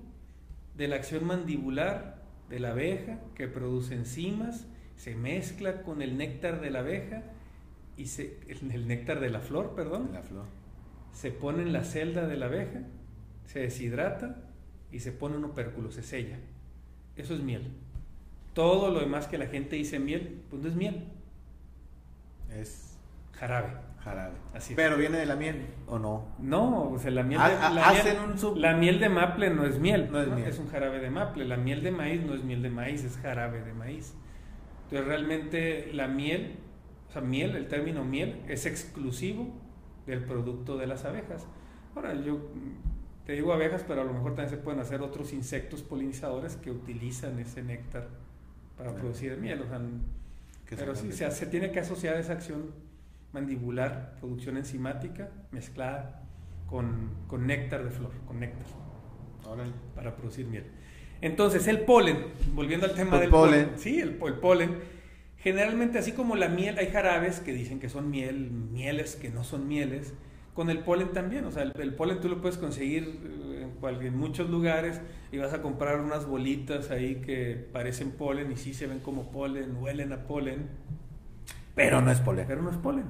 B: de la acción mandibular de la abeja que produce enzimas, se mezcla con el néctar de la abeja y se, el, el néctar de la flor, perdón,
A: La flor.
B: se pone en la celda de la abeja, se deshidrata y se pone un opérculo, se sella. Eso es miel. Todo lo demás que la gente dice miel, pues no es miel,
A: Es
B: jarabe.
A: jarabe.
B: Así es.
A: Pero viene de la miel, ¿o no?
B: No, o sea, la miel, de,
A: ha-
B: la,
A: hacen
B: miel,
A: un sub-
B: la miel de maple no es miel,
A: No es miel.
B: un jarabe de maple. La miel de maíz no es miel de maíz, es jarabe de maíz. Entonces, realmente la miel, o sea, miel, el término miel, es exclusivo del producto de las abejas. Ahora, yo te digo abejas, pero a lo mejor también se pueden hacer otros insectos polinizadores que utilizan ese néctar para
A: Claro.
B: producir miel. O sea, pero sí, se, se tiene que asociar esa acción mandibular, producción enzimática, mezclada con, con néctar de flor, con néctar,
A: Órale.
B: para producir miel. Entonces, el polen, volviendo al tema
A: El
B: del
A: polen.
B: polen. Sí, el, el polen. Generalmente, así como la miel, hay jarabes que dicen que son miel, mieles que no son mieles. Con el polen también, o sea, el, el polen tú lo puedes conseguir eh, en, en muchos lugares y vas a comprar unas bolitas ahí que parecen polen y sí se ven como polen, huelen a polen,
A: Pero no es polen.
B: pero no es polen.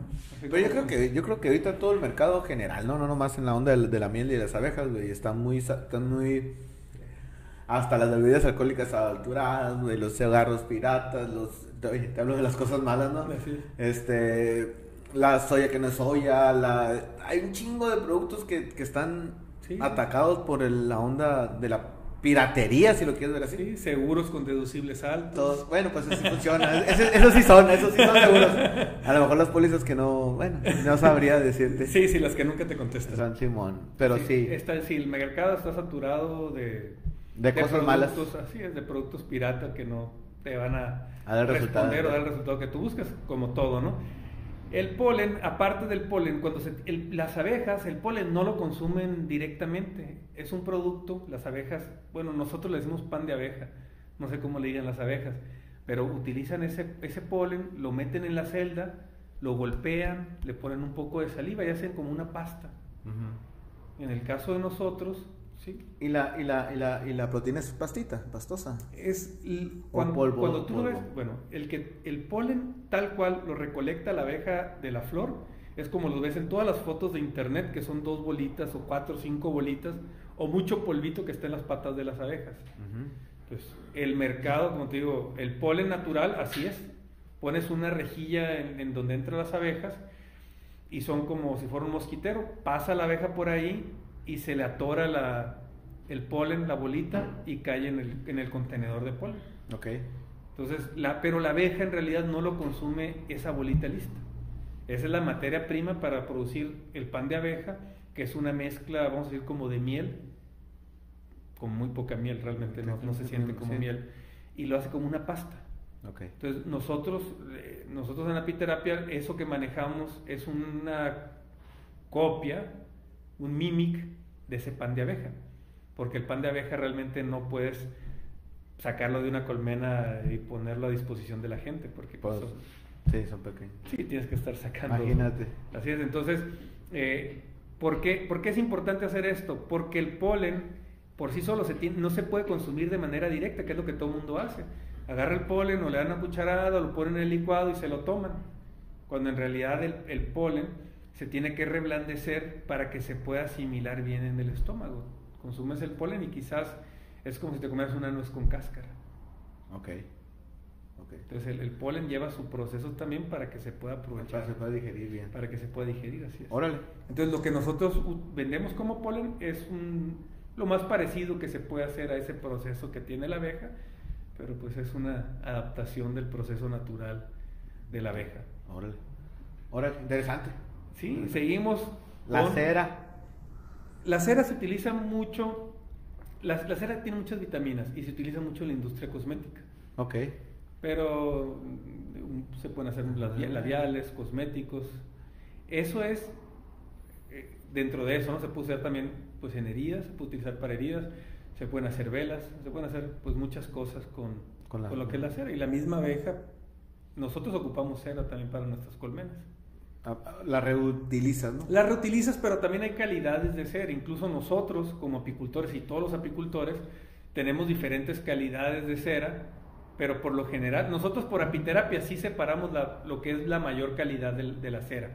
A: Pero yo creo que yo creo que ahorita todo el mercado general, no no nomás en la onda de, de la miel y de las abejas, güey, están muy están muy hasta las bebidas alcohólicas adulteradas, güey, los cigarros piratas, los oye, te hablo de las cosas malas, ¿no?
B: Es.
A: Este la soya que no es soya, la hay un chingo de productos que, que están
B: Sí.
A: atacados por el- la onda de la piratería, si lo quieres ver así.
B: Sí, seguros con deducibles altos.
A: Todos, bueno, pues así funciona. Ese- Esos sí son, esos sí son seguros. A lo mejor las pólizas que no, bueno, no sabría decirte.
B: Sí, sí, las que nunca te contestan.
A: San Simón. Pero sí,
B: Está, sí, el mercado está saturado de,
A: De cosas malas.
B: Así es, de productos pirata que no te van a,
A: A dar resultado.
B: responder o dar el resultado que tú buscas, como todo, ¿no? El polen, aparte del polen, cuando se, el- las abejas, el polen no lo consumen directamente. Es un producto, las abejas, bueno, nosotros le decimos pan de abeja, no sé cómo le digan las abejas, pero utilizan ese, ese polen, lo meten en la celda, lo golpean, le ponen un poco de saliva y hacen como una pasta. En el caso de nosotros, sí,
A: y la, y la, y la, y la proteína es pastita, pastosa.
B: es cuando,
A: polvo,
B: cuando tú
A: polvo.
B: ves, bueno, el que el polen tal cual lo recolecta la abeja de la flor, es como lo ves en todas las fotos de internet, que son dos bolitas o cuatro o cinco bolitas, o mucho polvito que está en las patas de las abejas. Entonces, el mercado, como te digo, el polen natural, así es. Pones una rejilla en, en donde entran las abejas y son como si fuera un mosquitero. Pasa la abeja por ahí y se le atora la, el polen, la bolita, y cae en el, en el contenedor de polen.
A: Ok.
B: Entonces, la, pero la abeja en realidad no lo consume esa bolita lista. Esa es la materia prima para producir el pan de abeja, que es una mezcla, vamos a decir, como de miel, con muy poca miel, realmente no, no se siente como
A: Sí.
B: miel, y lo hace como una pasta.
A: Ok.
B: Entonces, nosotros, eh, nosotros en apiterapia, eso que manejamos es una copia, un mimic de ese pan de abeja. Porque el pan de abeja realmente no puedes sacarlo de una colmena y ponerlo a disposición de la gente, porque pues,
A: Pues,
B: son-
A: sí, son pequeños.
B: sí tienes que estar sacando.
A: Imagínate.
B: Así es, entonces, eh, ¿por, qué, por qué es importante hacer esto? Porque el polen por sí solo se tiene- no se puede consumir de manera directa, que es lo que todo el mundo hace. Agarra el polen o le dan una cucharada, lo ponen en el licuado y se lo toman. Cuando en realidad el, el polen se tiene que reblandecer para que se pueda asimilar bien en el estómago. Consumes el polen y quizás es como si te comieras una nuez con cáscara.
A: Ok. Ok.
B: Entonces el, el polen lleva su proceso también para que se pueda
A: Para
B: aprovechar,
A: se puede digerir bien.
B: para que se pueda digerir, así es.
A: Órale.
B: Entonces lo que nosotros vendemos como polen es un- lo más parecido que se puede hacer a ese proceso que tiene la abeja, pero pues es una adaptación del proceso natural de la abeja.
A: Órale. Órale, interesante.
B: Sí, seguimos.
A: La
B: con-
A: cera.
B: La cera se utiliza mucho, la, la cera tiene muchas vitaminas y se utiliza mucho en la industria cosmética.
A: Ok.
B: pero mm, se pueden hacer labi- labiales, cosméticos. Eso es, eh, dentro de eso, ¿no? Se puede usar también pues, en heridas, se puede utilizar para heridas, se pueden hacer velas, se pueden hacer pues muchas cosas con,
A: Con
B: lo que es la cera. Y la misma abeja, nosotros ocupamos cera también para nuestras colmenas.
A: La reutilizas, ¿no?
B: La reutilizas, pero también hay calidades de cera. Incluso nosotros, como apicultores y todos los apicultores, tenemos diferentes calidades de cera, pero por lo general, nosotros por apiterapia sí separamos lo que es la mayor calidad de, la cera.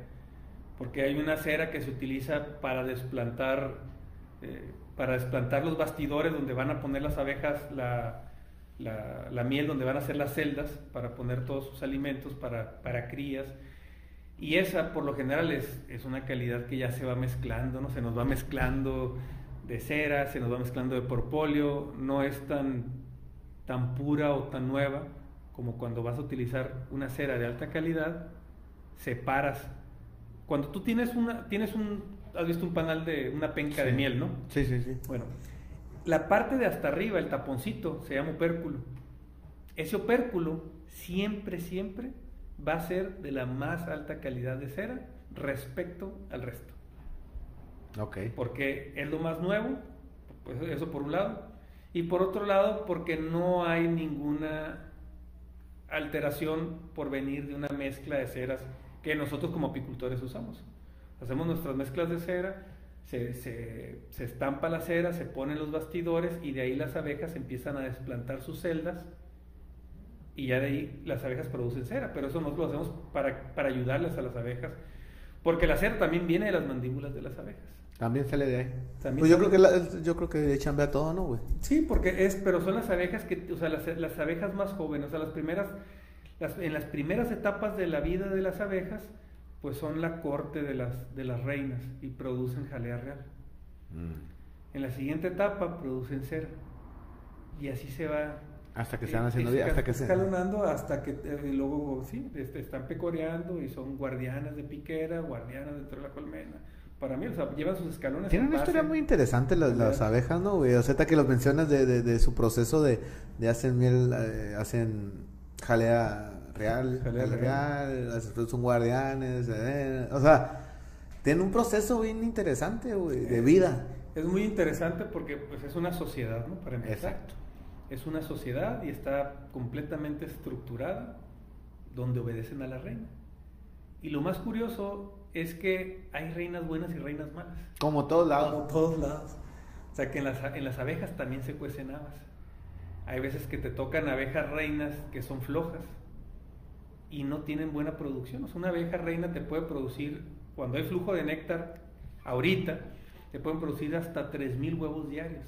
B: Porque hay una cera que se utiliza para desplantar, eh, para desplantar los bastidores donde van a poner las abejas la, la- la miel, donde van a hacer las celdas para poner todos sus alimentos para, para crías. Y esa, por lo general, es, es una calidad que ya se va mezclando, ¿no? Se nos va mezclando de cera, se nos va mezclando de porpolio, no es tan, tan pura o tan nueva como cuando vas a utilizar una cera de alta calidad, separas. Cuando tú tienes una, tienes un, has visto un panal de una penca de miel, ¿no?
A: Sí, sí, sí.
B: Bueno, la parte de hasta arriba, el taponcito, se llama opérculo. Ese opérculo siempre, siempre va a ser de la más alta calidad de cera respecto al resto.
A: Ok.
B: Porque es lo más nuevo, pues eso por un lado. Y por otro lado, porque no hay ninguna alteración por venir de una mezcla de ceras que nosotros como apicultores usamos. Hacemos nuestras mezclas de cera, se, se, se estampa la cera, se ponen los bastidores y de ahí las abejas empiezan a desplantar sus celdas y ya de ahí las abejas producen cera, pero eso nosotros lo hacemos para, para ayudarles a las abejas, porque la cera también viene de las mandíbulas de las abejas.
A: También sale de ahí.
B: También
A: Pues yo creo que la- yo creo que de chambea todo, ¿no, güey?
B: Sí, porque es, pero son las abejas que, o sea, las, las abejas más jóvenes, o sea, las primeras, las, en las primeras etapas de la vida de las abejas, pues son la corte de las, de las reinas y producen jalea real. En la siguiente etapa producen cera. Y así se va.
A: Hasta que
B: eh,
A: van haciendo días, hasta que se...
B: escalonando hasta que eh, luego sí, este, están pecoreando y son guardianas de piquera, guardianas dentro de la colmena. Para mí, o sea, llevan sus escalones.
A: Tienen
B: en
A: una historia
B: base.
A: muy interesante las, las abejas, ¿no, güey? O sea, que los mencionas de, de, de su proceso de, de hacen miel, eh, hacen jalea real,
B: Jalea real.
A: real, son guardianes, eh, o sea, tienen un proceso bien interesante, güey, de vida.
B: Es muy interesante porque pues, es una sociedad, ¿no? Para empezar.
A: Exacto.
B: Es una sociedad y está completamente estructurada donde obedecen a la reina. Y lo más curioso es que hay reinas buenas y reinas malas.
A: Como todos lados.
B: Como todos lados. O sea que en las, en las abejas también se cuecen habas. Hay veces que te tocan abejas reinas que son flojas y no tienen buena producción. O sea, una abeja reina te puede producir, cuando hay flujo de néctar, ahorita, te pueden producir hasta 3.000 huevos diarios.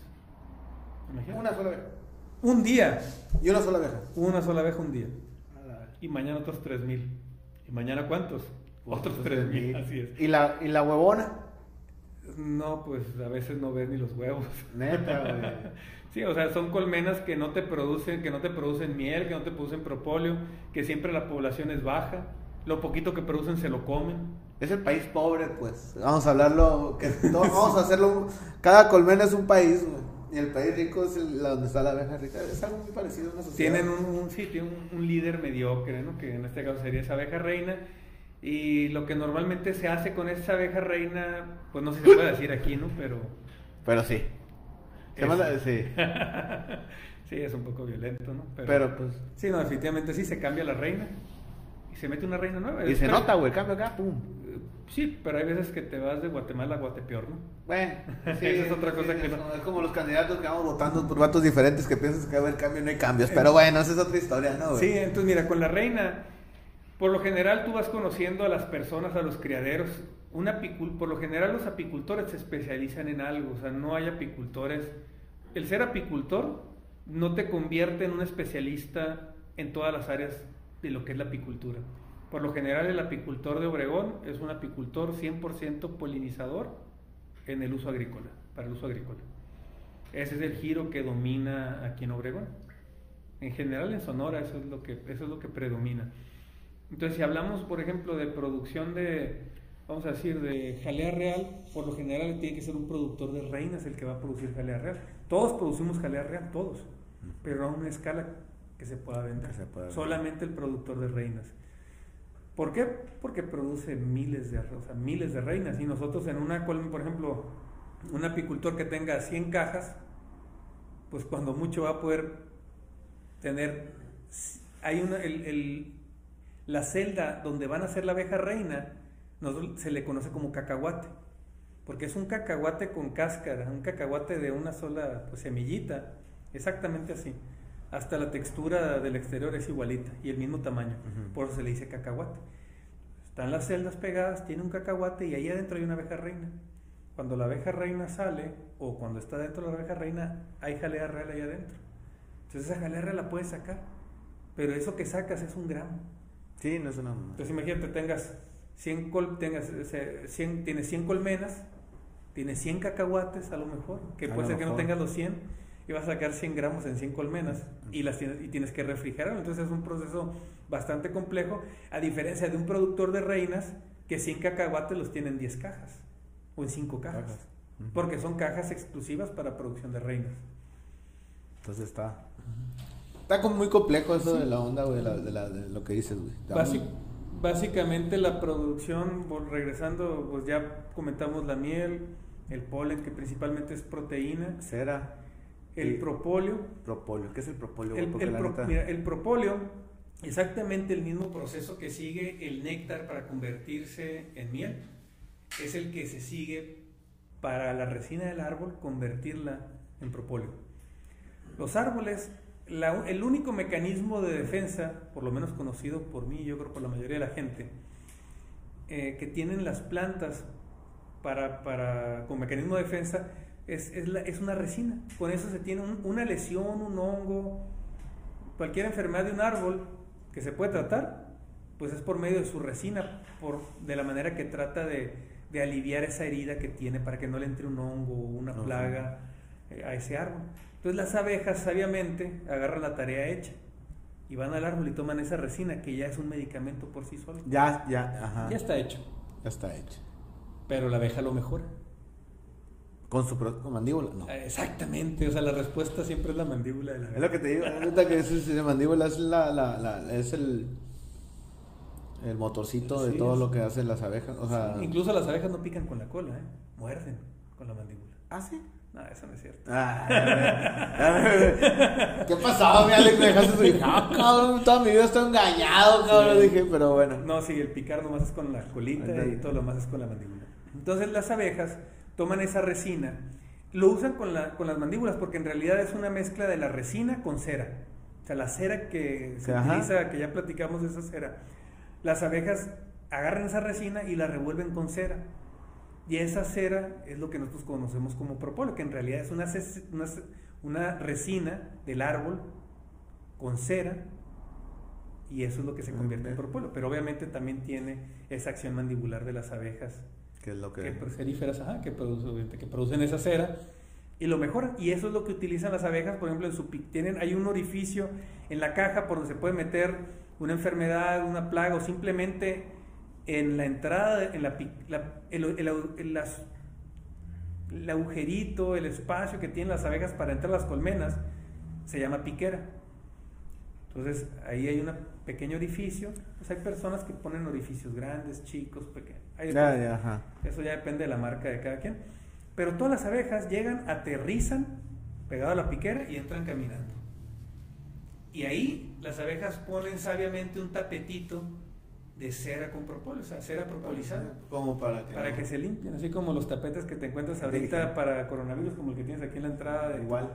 B: Imagínate.
A: Una sola vez.
B: Un día,
A: Y una sola abeja.
B: una sola abeja un día. Y mañana otros 3000. ¿Y mañana cuántos? Otros 3000, así es.
A: ¿Y la, y la huevona?
B: No, pues a veces no ves ni los huevos.
A: Neta, güey.
B: Sí, o sea, son colmenas que no te producen, que no te producen miel, que no te producen propóleo, que siempre la población es baja, lo poquito que producen se lo comen.
A: Es el país pobre, pues. Vamos a hablarlo. Que vamos a hacerlo. Cada colmena es un país, güey. El país rico es el, la donde está la abeja rica. Es algo muy parecido a una sociedad.
B: Tienen un, un sitio, un, un líder mediocre, ¿no? que en este caso sería esa abeja reina. Y lo que normalmente se hace con esa abeja reina, pues no sé si se puede decir aquí, ¿no? Pero
A: Pero sí. Se manda- sí.
B: sí, es un poco violento, ¿no?
A: Pero pues.
B: Sí, no, definitivamente sí, se cambia la reina y se mete una reina nueva.
A: Y se
B: Pero-
A: nota, güey. el Cambio acá, pum.
B: Sí, pero hay veces que te vas de Guatemala a Guatepeor, ¿no?
A: Bueno, sí,
B: Esa es otra cosa
A: sí,
B: que
A: es
B: no-
A: como- Es como los candidatos que vamos votando por vatos diferentes que piensas que va a haber cambio y no hay cambios. Pero bueno, esa es otra historia, ¿no, güey?
B: Sí, entonces mira, con la reina, por lo general tú vas conociendo a las personas, a los criaderos. Un apicul- por lo general los apicultores se especializan en algo, o sea, no hay apicultores. El ser apicultor no te convierte en un especialista en todas las áreas de lo que es la apicultura. Por lo general el apicultor de Obregón es un apicultor 100% polinizador en el uso agrícola, para el uso agrícola. Ese es el giro que domina aquí en Obregón. En general en Sonora eso es lo que, eso es lo que predomina. Entonces, si hablamos, por ejemplo, de producción de, vamos a decir, de jalea real, por lo general tiene que ser un productor de reinas el que va a producir jalea real. Todos producimos jalea real, todos, pero no a una escala que se pueda vender.
A: Que se pueda vender.
B: Solamente el productor de reinas. ¿Por qué? Porque produce miles de, miles de reinas. Y nosotros en una colmena, por ejemplo, un apicultor que tenga 100 cajas, pues cuando mucho va a poder tener, hay una, el, la celda donde van a hacer la abeja reina, se le conoce como cacahuate, porque es un cacahuate con cáscara, un cacahuate de una sola pues, semillita, exactamente así. Hasta la textura del exterior es igualita y el mismo tamaño, por eso se le dice cacahuate. Están las celdas pegadas, tiene un cacahuate y ahí adentro hay una abeja reina. Cuando la abeja reina sale o cuando está dentro de la abeja reina, hay jalea real ahí adentro. Entonces esa jalea real la puedes sacar, pero eso que sacas es un gramo.
A: Sí, no es una.
B: Entonces imagínate, tengas 100, col, tengas, eh, 100 tienes 100 colmenas, tienes 100 cacahuates a lo mejor, que
A: A
B: puede ser que no tengas los 100 y vas a sacar 100 gramos en 100 colmenas y las tienes, y tienes que refrigerar. Entonces es un proceso bastante complejo, a diferencia de un productor de reinas que 100 cacahuates los tiene en 10 cajas o en 5 cajas, porque son cajas exclusivas para producción de reinas.
A: Entonces está. Está como muy complejo eso de la onda, güey, de, la- de la- de lo que dices, güey. Muy-
B: básicamente la producción, regresando, pues ya comentamos la miel, el polen, que principalmente es proteína,
A: Cera.
B: El
A: y
B: propóleo.
A: propóleo. ¿Qué es el propóleo?
B: El, el
A: la
B: pro-
A: neta-
B: mira, el propóleo, exactamente el mismo proceso que sigue el néctar para convertirse en miel, es el que se sigue para la resina del árbol convertirla en propóleo. Los árboles, la- el único mecanismo de defensa, por lo menos conocido por mí, yo creo por la mayoría de la gente, eh, que tienen las plantas para, para, con mecanismo de defensa es, es, la- es una resina. Con eso se tiene un- una lesión, un hongo, cualquier enfermedad de un árbol que se puede tratar, pues es por medio de su resina, por, de la manera que trata de, de aliviar esa herida que tiene para que no le entre un hongo o una plaga eh, a ese árbol. Entonces las abejas sabiamente agarran la tarea hecha y van al árbol y toman esa resina que ya es un medicamento por sí solo.
A: Ya, ya, ajá.
B: Ya está hecho,
A: Ya está hecho.
B: pero la abeja lo mejora.
A: Con su con mandíbula, no.
B: Eh, Exactamente, o sea, la respuesta siempre es la mandíbula de la
A: Es lo que te digo, la que es, es- la mandíbula es la, la, la- es el el motorcito de todo
B: es-
A: lo que hacen las abejas, o sea,
B: Incluso las abejas no pican con la cola, ¿eh? muerden con la mandíbula.
A: ¿Ah, sí?
B: No, eso no es cierto.
A: Ah, ¿Qué pasaba, mi Alex? Me dejaste su hija. Ah, cabrón, toda mi vida estoy engañado, cabrón.
B: Sí.
A: Dije, pero bueno.
B: No, sí, el picar nomás es con la colita y todo lo demás es con la mandíbula. Entonces las abejas toman esa resina, lo usan con, la, con las mandíbulas porque en realidad es una mezcla de la resina con cera. O sea, la cera que se
A: Ajá.
B: utiliza, que ya platicamos de esa cera, las abejas agarran esa resina y la revuelven con cera. Y esa cera es lo que nosotros conocemos como propóleo, que en realidad es una, resina del árbol con cera y eso es lo que se convierte en propóleo. Pero obviamente también tiene esa acción mandibular de las abejas
A: Que es lo que...
B: que ceríferas, que, produce- obviamente, que producen esa cera y lo mejoran. Y eso es lo que utilizan las abejas, por ejemplo, en su tienen hay un orificio en la caja por donde se puede meter una enfermedad, una plaga o simplemente en la entrada, en la, la- el, el el- el agujerito, el espacio que tienen las abejas para entrar a las colmenas, se llama piquera. Entonces ahí hay un pequeño orificio. Pues hay personas que ponen orificios grandes, chicos, pequeños.
A: Ajá.
B: Eso ya depende de la marca de cada quien. Pero todas las abejas llegan, aterrizan pegado a la piquera y entran caminando. Y ahí las abejas ponen sabiamente un tapetito de cera con propóleo, o sea, cera propolizada,
A: Como para que...
B: para
A: no-
B: que se limpien, así como los tapetes que te encuentras ahorita para coronavirus, como el que tienes aquí en la entrada. de-
A: Igual.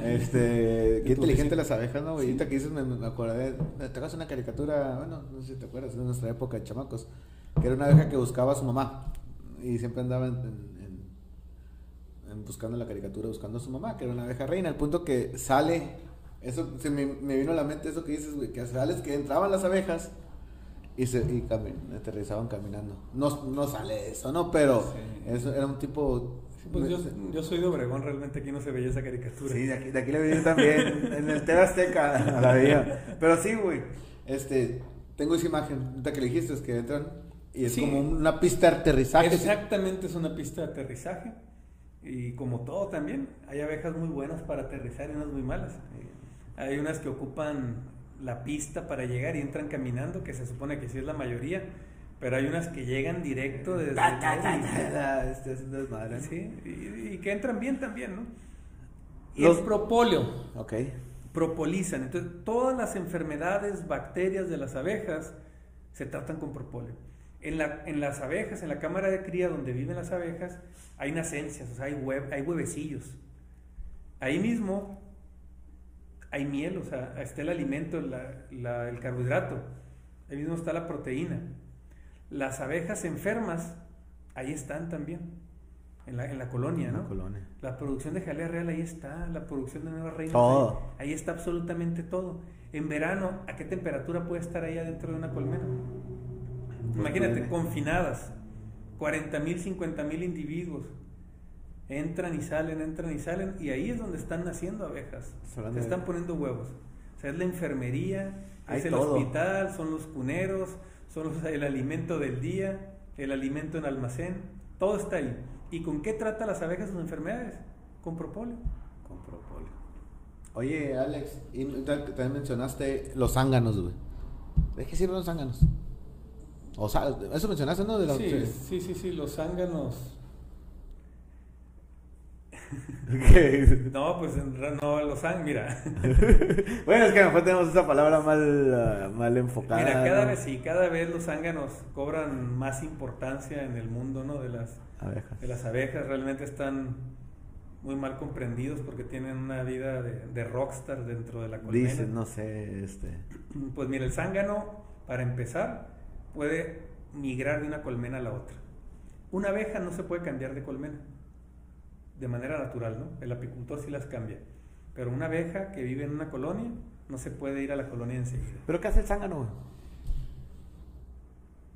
B: Eh,
A: Este, qué inteligente las abejas, ¿no?
B: Sí.
A: Ahorita que dices, me, me acordé, te acuerdas una caricatura, bueno, no sé si te acuerdas, de nuestra época de chamacos, que era una abeja que buscaba a su mamá y siempre andaba en, en- en buscando la caricatura, buscando a su mamá, que era una abeja reina, al punto que sale, eso se me, me vino a la mente eso que dices, güey, que sales que entraban las abejas y se y cami- aterrizaban caminando. No, no sale eso, ¿no? Pero
B: Sí.
A: eso era un tipo...
B: Pues yo, yo soy de Obregón, realmente aquí no se veía esa caricatura.
A: Sí, de aquí, de aquí le vi también, en el TV Azteca la veía. Pero sí, güey, este, tengo esa imagen, ahorita que le dijiste, es que entran y es
B: Sí.
A: como una pista de aterrizaje.
B: Exactamente, es una pista de aterrizaje. Y como todo también, hay abejas muy buenas para aterrizar y unas muy malas. Hay unas que ocupan la pista para llegar y entran caminando, que se supone que sí es la mayoría, pero hay unas que llegan directo desde...
A: Ta, ta, ta, ta, ta, este es desmadre.
B: Sí, y, y que entran bien también, ¿no? Y
A: Los-
B: el propóleo,
A: Ok.
B: propolizan. Entonces, todas las enfermedades, bacterias de las abejas se tratan con propóleo. En, la, en las abejas, en la cámara de cría donde viven las abejas, hay nacencias, o sea, hay, hue- hay huevecillos. Ahí mismo hay miel, o sea, está el alimento, la- la- el carbohidrato. Ahí mismo está la proteína. Las abejas enfermas, ahí están también, en la, en la colonia,
A: En la
B: ¿no?
A: colonia.
B: La producción de jalea real ahí está, la producción de nuevas reinas.
A: Todo.
B: Ahí, ahí está absolutamente todo. En verano, ¿a qué temperatura puede estar ahí adentro de una colmena? Imagínate, confinadas, 40 mil, 50 mil individuos. Entran y salen, entran y salen, y ahí es donde están naciendo abejas.
A: Se
B: están poniendo huevos. O sea, es la enfermería,
A: Hay
B: es el
A: todo.
B: hospital, son los cuneros, son los- el alimento del día, el alimento en almacén, todo está ahí. ¿Y con qué trata las abejas sus enfermedades? Con propóleo.
A: Con propóleo. Oye, Alex, y también mencionaste los zánganos, güey. ¿De qué sirven los zánganos? O sea, eso mencionaste, ¿no? De la-
B: Sí, sí, sí, sí, los zánganos.
A: ¿Qué?
B: No, pues no, los zánganos, mira.
A: bueno, es que a lo mejor tenemos esa palabra mal, ah, mal enfocada.
B: Mira, cada
A: ¿no?
B: vez sí, cada vez los zánganos cobran más importancia en el mundo, ¿no? De las,
A: Abejas.
B: de las abejas realmente están muy mal comprendidos porque tienen una vida de, de rockstar dentro de la colmena.
A: Dicen, no sé, este.
B: Pues mira, el zángano, para empezar, puede migrar de una colmena a la otra. Una abeja no se puede cambiar de colmena de manera natural, ¿no? El apicultor sí las cambia. Pero una abeja que vive en una colonia no se puede ir a la colonia enseguida.
A: ¿Pero qué hace el zángano?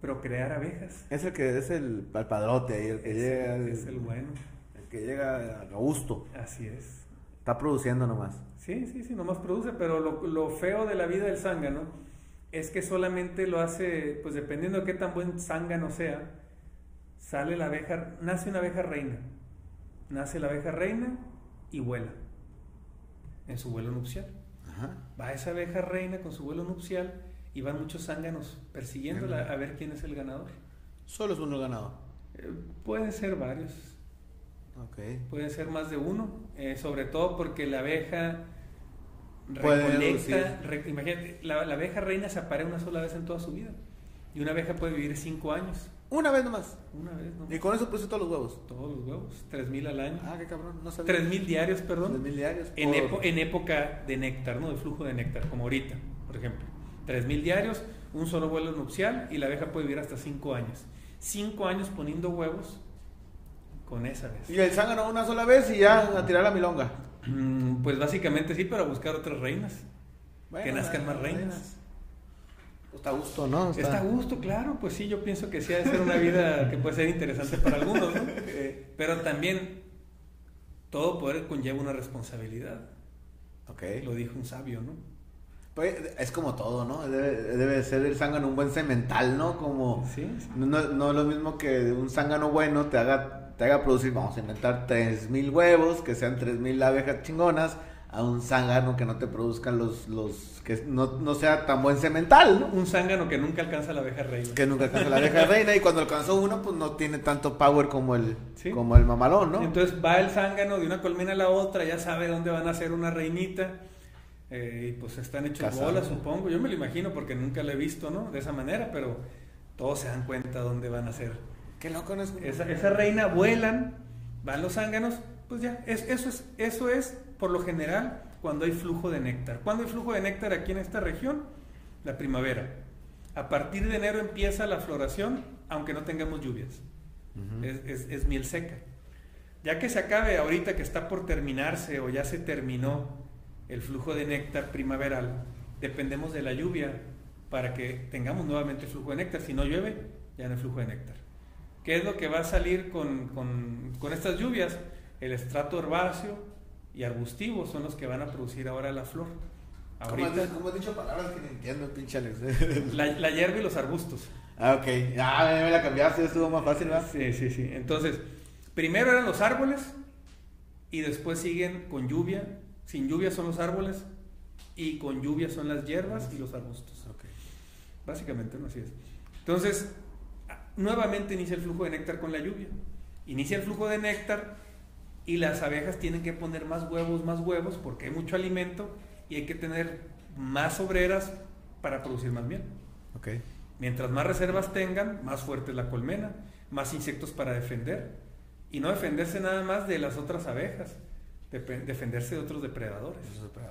B: Procrear abejas
A: Es el que es el, el padrote ahí, el que
B: es,
A: llega. El,
B: es el bueno.
A: el que llega a gusto.
B: Así es.
A: Está produciendo nomás.
B: Sí, sí, sí, nomás produce, pero lo, lo feo de la vida del zángano es que solamente lo hace, pues dependiendo de qué tan buen zángano sea, sale la abeja, nace una abeja reina, nace la abeja reina y vuela en su vuelo nupcial.
A: Ajá.
B: Va esa abeja reina con su vuelo nupcial y van muchos zánganos persiguiéndola a ver quién es el ganador.
A: Solo es uno ganado.
B: Eh, pueden ser varios,
A: Ok.
B: Pueden ser más de uno, eh, sobre todo porque la abeja recolecta, re- imagínate, la, la abeja reina se aparea una sola vez en toda su vida y una abeja puede vivir cinco años,
A: Una vez nomás.
B: una vez, ¿no?
A: Y con eso produce todos los huevos.
B: Todos los huevos, tres mil al año,
A: Ah, qué cabrón. No sabía.
B: tres mil diarios,
A: Tres
B: perdón,
A: mil diarios.
B: en,
A: por-
B: epo- en época de néctar, ¿no? De flujo de néctar, como ahorita, por ejemplo. Tres mil diarios, un solo vuelo nupcial y la abeja puede vivir hasta cinco años. Cinco años poniendo huevos con esa vez.
A: Y el zángano una sola vez y ya a tirar la milonga.
B: Mm, Pues básicamente sí, para buscar otras reinas.
A: Bueno,
B: que nazcan más reinas.
A: Está a gusto, ¿no?
B: Está a gusto, claro, pues sí, yo pienso que sí ha de ser una vida que puede ser interesante para algunos, ¿no? Eh, Pero también todo poder conlleva una responsabilidad,
A: Ok.
B: lo dijo un sabio, ¿no?
A: Pues, es como todo, ¿no? Debe, debe ser el zángano un buen semental, ¿no? Como...
B: Sí, sí.
A: No, no es lo mismo que un zángano bueno te haga, te haga producir, vamos a inventar 3.000 huevos, que sean 3.000 abejas chingonas, a un zángano que no te produzcan los, los que no, no sea tan buen semental, ¿no?
B: Un zángano que nunca alcanza la abeja reina.
A: Que nunca alcanza la abeja reina y cuando alcanzó uno, pues no tiene tanto power como el,
B: Sí.
A: como el mamalón, ¿no?
B: Entonces va el zángano de una colmena a la otra, ya sabe dónde van a hacer una reinita. eh, y pues están hechos bolas, supongo. Yo me lo imagino porque nunca lo he visto, ¿no? De esa manera, pero todos se dan cuenta dónde van a hacer.
A: Qué loco, ¿no? Es
B: Esa, esa reina vuelan, van los zánganos, pues ya, es- eso, es, eso es por lo general cuando hay flujo de néctar. ¿Cuándo hay flujo de néctar aquí en esta región? La primavera. A partir de enero empieza la floración, aunque no tengamos lluvias. Es- es miel seca. Ya que se acabe ahorita que está por terminarse o ya se terminó el flujo de néctar primaveral, dependemos de la lluvia para que tengamos nuevamente flujo de néctar. Si no llueve, ya no hay flujo de néctar. ¿Qué es lo que va a salir con, con- con estas lluvias? El estrato herbáceo y arbustivo son los que van a producir ahora la flor.
A: ¿Cómo has,
B: Ahorita,
A: dicho- cómo has dicho palabras que no entiendo, pinche
B: la, la hierba y los arbustos.
A: ah, ok. Ah, me la cambiaste, estuvo más fácil, ¿verdad?
B: Sí, sí, sí. Entonces, primero eran los árboles y después siguen con lluvia. Sin lluvia son los árboles y con lluvia son las hierbas y los arbustos.
A: Ok.
B: Básicamente, no así es. Entonces, nuevamente inicia el flujo de néctar con la lluvia. Inicia el flujo de néctar y las abejas tienen que poner más huevos, más huevos, porque hay mucho alimento y hay que tener más obreras para producir más miel.
A: Ok.
B: Mientras más reservas tengan, más fuerte es la colmena, más insectos para defender. Y no defenderse nada más de las otras abejas, defenderse de otros depredadores.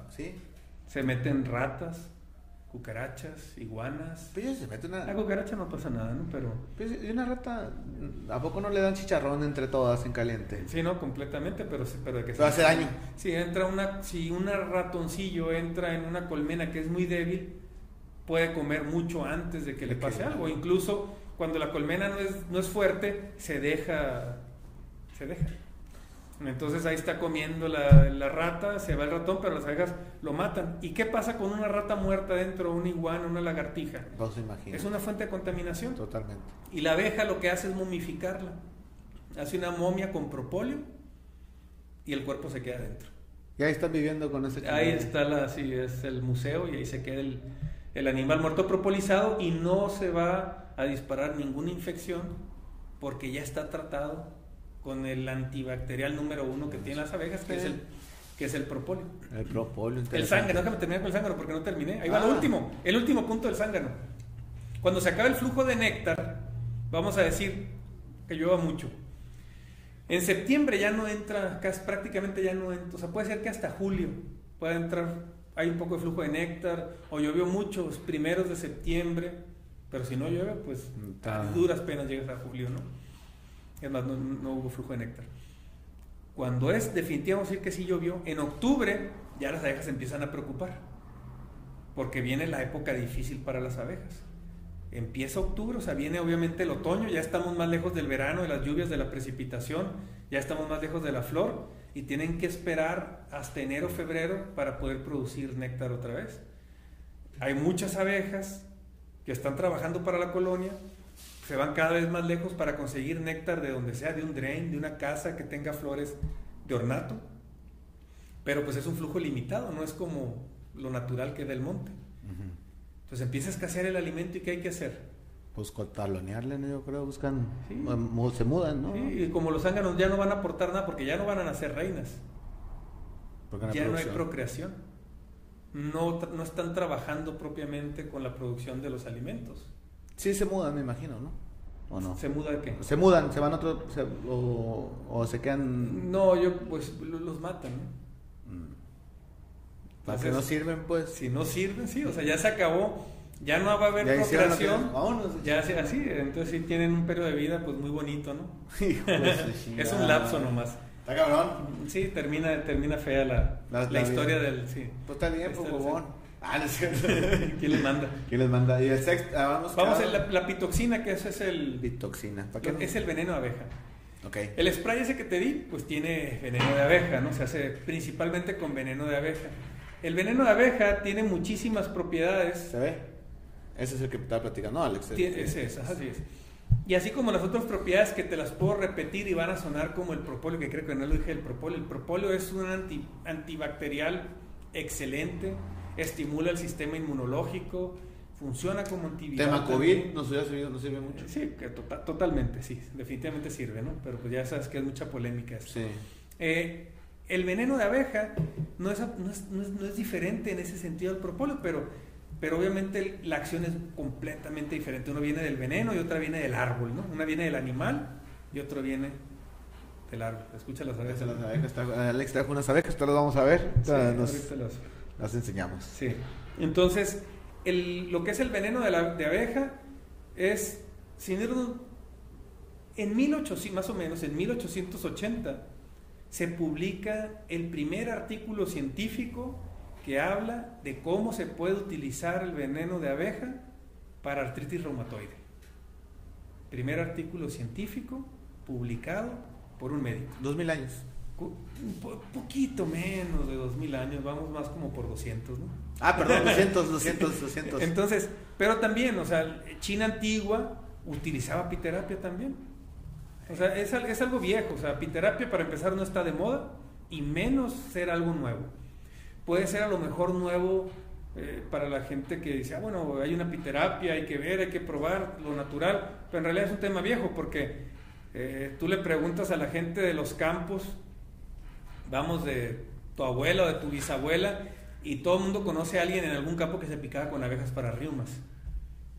A: Sí.
B: Se meten ratas, cucarachas, iguanas.
A: Pero se mete una.
B: A cucaracha no pasa nada, ¿no? Pero
A: Pues, y una rata, ¿a poco no le dan chicharrón entre todas en caliente?
B: sí, no, completamente, pero, sí- pero de que
A: Pero hace daño.
B: Si entra una, si un ratoncillo entra en una colmena que es muy débil, puede comer mucho antes de que le pase algo. Incluso cuando la colmena no es, no es fuerte, se deja, se deja. Entonces ahí está comiendo la, la rata, se va el ratón, pero las abejas lo matan. ¿Y qué pasa con una rata muerta dentro, una iguana, una lagartija?
A: No se imagina.
B: Es una fuente de contaminación.
A: Totalmente.
B: Y la abeja lo que hace es momificarla. Hace una momia con propóleo y el cuerpo se queda dentro.
A: Y ahí están viviendo con ese
B: Ahí está la, sí, es el museo y ahí se queda el, el animal muerto propolizado y no se va a disparar ninguna infección porque ya está tratado con el antibacterial número uno que tienen las abejas, que es el, que es el propóleo.
A: El propóleo.
B: El zángano, déjame terminar con el zángano porque no terminé. Ahí va
A: Ah.
B: lo último, el último punto del zángano. Cuando se acaba el flujo de néctar, vamos a decir que llueva mucho. En septiembre ya no entra, casi prácticamente ya no entra, o sea, puede ser que hasta julio pueda entrar, hay un poco de flujo de néctar, o llovió mucho los primeros de septiembre, pero si no llueve, pues a duras penas llegas a julio, ¿no? Es más, no, hubo flujo de néctar. Cuando es a decir que sí llovió, en octubre ya las abejas empiezan a preocupar, porque viene la época difícil para las abejas. Empieza octubre, o sea, viene obviamente el otoño, ya estamos más lejos del verano, de las lluvias, de la precipitación, ya estamos más lejos de la flor y tienen que esperar hasta enero, febrero para poder producir néctar otra vez. Hay muchas abejas que están trabajando para la colonia, se van cada vez más lejos para conseguir néctar de donde sea, de un drain, de una casa que tenga flores de ornato. Pero pues es un flujo limitado, no es como lo natural que da el monte. Entonces empieza a escasear el alimento y ¿qué hay que hacer?
A: Pues talonearle, ¿no? Yo creo, buscan.
B: Sí.
A: Se mudan, ¿no?
B: Sí, y como los zánganos ya no van a aportar nada porque ya no van a nacer reinas,
A: Porque
B: ya no hay procreación. No, no están trabajando propiamente con la producción de los alimentos.
A: Sí, se mudan, me imagino, ¿no? ¿O no?
B: ¿Se muda de qué?
A: Se mudan, se van a otro. se- o, o se quedan.
B: No, yo pues lo- los matan. ¿no?
A: Mm. ¿Para que no sirven, pues?
B: Si no sirven, sí, o sea, ya se acabó, ya no va a haber
A: Ya
B: procreación.
A: vámonos.
B: Ya sí, así, entonces sí tienen un periodo de vida pues muy bonito, ¿no? Es un lapso nomás.
A: Está cabrón.
B: Sí, termina, termina fea la,
A: La-
B: la,
A: la
B: historia
A: vida.
B: del. Sí.
A: Pues está bien, pues. Ah, no es cierto.
B: ¿Quién les manda?
A: ¿Quién les manda? Y el sexto, ah, vamos,
B: Vamos
A: cada-
B: la, la pitoxina, que ese es el,
A: Bitoxina. ¿Para qué
B: es el veneno de abeja.
A: Ok.
B: El spray ese que te di, pues tiene veneno de abeja, ¿no? Se hace principalmente con veneno de abeja. El veneno de abeja tiene muchísimas propiedades.
A: ¿Se ve? Ese es el que estaba platicando, ¿no, Alex?
B: Tie- es esa, así es. Y así como las otras propiedades que te las puedo repetir y van a sonar como el propóleo, que creo que no lo dije el propóleo. El propóleo es un anti- antibacterial excelente, estimula el sistema inmunológico, funciona como antiviral.
A: Tema. COVID nos hubiera servido, nos sirve mucho.
B: Sí, que tota- totalmente, sí, definitivamente sirve, ¿no? Pero pues ya sabes que es mucha polémica esto.
A: Sí.
B: Eh, el veneno de abeja no es, no, es, no es- no es diferente en ese sentido al propóleo, pero, pero obviamente la acción es completamente diferente. Uno viene del veneno y otra viene del árbol, ¿no? Una viene del animal y otro viene del árbol. Escucha las abejas.
A: Las abejas, Alex trajo unas abejas, ahora las vamos a ver.
B: Sí, las-
A: las enseñamos.
B: Sí. Entonces, el- lo que es el veneno de, la, de abeja es, sin irnos- en 1800, más o menos, en 1880, se publica el primer artículo científico que habla de cómo se puede utilizar el veneno de abeja para artritis reumatoide. Primer artículo científico publicado por un médico.
A: Dos mil años.
B: Un po- poquito menos de 2000 años, vamos más como por 200, ¿no?
A: Ah, perdón, 200, 200, 200.
B: Entonces, pero también, o sea, China antigua utilizaba apiterapia también. O sea, es, es algo viejo, o sea, apiterapia para empezar no está de moda y menos ser algo nuevo. Puede ser a lo mejor nuevo eh, para la gente que dice, ah, bueno, hay una apiterapia, hay que ver, hay que probar lo natural, pero en realidad es un tema viejo porque eh, tú le preguntas a la gente de los campos, vamos de tu abuela o de tu bisabuela, y todo el mundo conoce a alguien en algún campo que se picaba con abejas para riumas.